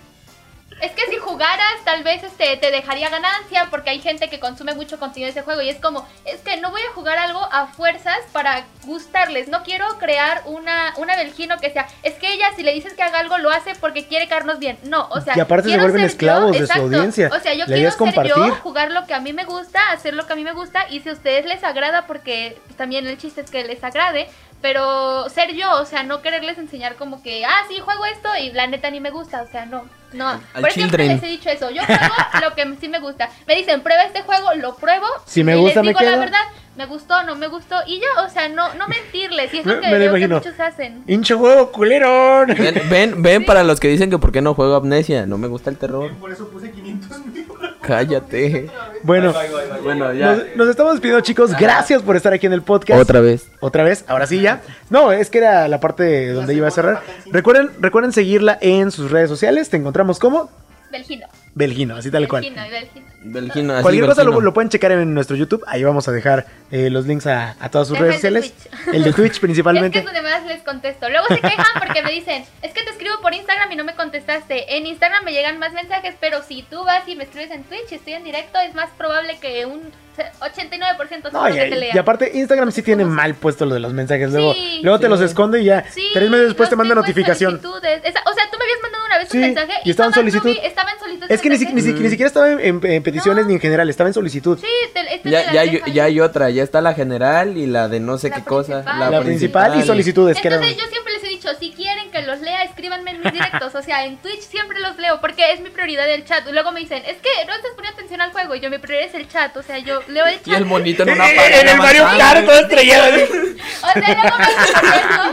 Es que si jugaras, tal vez este, te dejaría ganancia, porque hay gente que consume mucho contenido de ese juego. Y es como, es que no voy a jugar algo a fuerzas para gustarles. No quiero crear una, una Belgino que sea. Es que ella, si le dices que haga algo, lo hace porque quiere caernos bien. No, o sea. Y aparte se vuelven esclavos yo, de su exacto. audiencia. O sea, yo La quiero ser yo, compartir. jugar lo que a mí me gusta, hacer lo que a mí me gusta. Y si a ustedes les agrada, porque pues, también el chiste es que les agrade. Pero ser yo, o sea, no quererles enseñar como que, ah, sí, juego esto y la neta ni me gusta, o sea, no, no. Al Por siempre les he dicho eso, yo juego lo que sí me gusta. Me dicen, prueba este juego, lo pruebo. Si me y gusta, les me digo la quedo. verdad, me gustó, no me gustó. Y ya, o sea, no, no mentirles. Y es Me- lo que me veo que muchos hacen. Hincho juego culerón. Ven, ven, ven para los que dicen que por qué no juego amnesia. No me gusta el terror. Por eso puse 500 mil. Cállate. Bueno, Bueno, ya. nos, nos estamos despidiendo, chicos. Gracias por estar aquí en el podcast. Otra vez. Otra vez, ahora sí ya. No, es que era la parte donde iba a cerrar. Recuerden, recuerden seguirla en sus redes sociales. Te encontramos como Belgino. Belgino, así tal cual. Belgino, Belgino. Belgino, así, Cualquier cosa lo, lo pueden checar en nuestro YouTube. Ahí vamos a dejar eh, los links a, a todas sus Deja redes el de sociales. Twitch. El de Twitch Es que principalmente. es donde más les contesto. Luego se quejan porque me dicen, es que te escribo por Instagram y no me contestaste. En Instagram me llegan más mensajes, pero si tú vas y me escribes en Twitch y estoy en directo, es más probable que un 89% No, y, que te lea. y aparte Instagram sí tiene mal puesto lo de los mensajes. Luego, Sí. luego te Sí. los esconde y ya Sí, tres meses después te manda notificación. Esa- o sea, tú me habías mandado una vez Sí, un mensaje y estaba en solicitud. vi, estaba en solicitud. Es que ni, si- ni, si- ni siquiera estaba en, en- en peticiones No. ni en general, estaba en solicitud. Sí, te, este Ya, te la ya, hay, ya hay otra, ya está la general y la de no sé La qué cosa. principal. La principal y solicitudes, que eran- Entonces yo siempre les he dicho, si quieren que los lea, escríbanme en mis directos. O sea, en Twitch siempre los leo porque es mi prioridad el chat. Y luego me dicen, es que no estás poniendo atención al juego. Y yo, mi prioridad es el chat. O sea, yo leo el chat. Y el monito en una pared. en el Mario. Kart todo estrellado. O sea, luego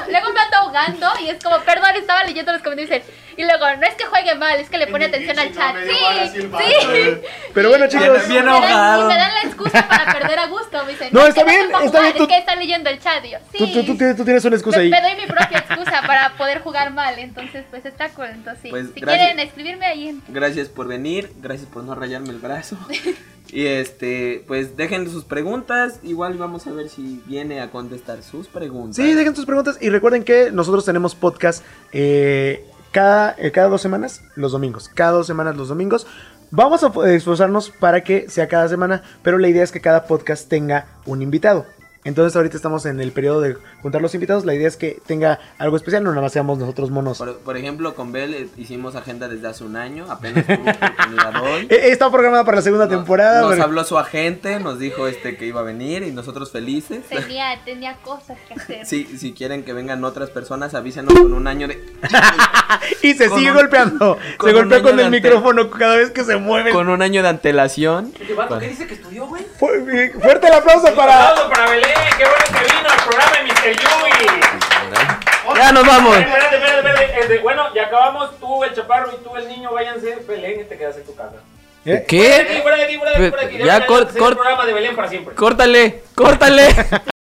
me luego me ando ahogando y es como, perdón, estaba leyendo los comentarios. Y luego, no es que juegue mal, es que le pone atención al chat. y Sí, sí. eh. Pero bueno, chicos. Bien Y me dan- ahogado. Y me dan la excusa para perder a gusto. Me dicen, No, es está que bien, está bien, tú- Es que está leyendo el chat. Y yo, sí. Tú, tú- tú tienes, tú tienes una excusa me, ahí. me doy mi propia excusa para poder jugar mal. Entonces, pues está cool. Entonces, sí. Pues, si gracias. quieren escribirme ahí en Gracias por venir, gracias por no rayarme el brazo. Y este, pues dejen sus preguntas, igual vamos a ver si viene a contestar sus preguntas. Sí, dejen sus preguntas y recuerden que nosotros tenemos podcast eh, cada, eh, cada dos semanas, los domingos. Cada dos semanas, los domingos. Vamos a esforzarnos para que sea cada semana, pero la idea es que cada podcast tenga un invitado. Entonces ahorita estamos en el periodo de juntar los invitados. La idea es que tenga algo especial, no nada más seamos nosotros monos. Por, por ejemplo, con Bel eh, hicimos agenda desde hace un año, apenas tuvo oportunidad hoy. Eh, Está programada para la segunda Nos- temporada. Nos pero- habló su agente, nos dijo este que iba a venir y nosotros felices. tenía, tenía cosas que hacer. Si, si quieren que vengan otras personas, avísenos con un año de y se con sigue un- golpeando. Se golpea con el ante- micrófono cada vez que se mueve. con un año de antelación. ¿Qué dice que estudió, güey? Fu- Fuerte el aplauso para. Aplauso para Belén, qué bueno que vino al programa de Mr. Yui. Ya nos vamos. Espérate, espérate, espérate. Este, bueno, ya acabamos. Tú, el chaparro y tú, el niño, váyanse. Belén, y te quedas en tu casa. Fuera de aquí, ¿Qué? fuera de aquí, fuera de aquí, fuera de aquí. Ya, van a cor- hacer cor- el programa de Belén para siempre. Córtale, córtale.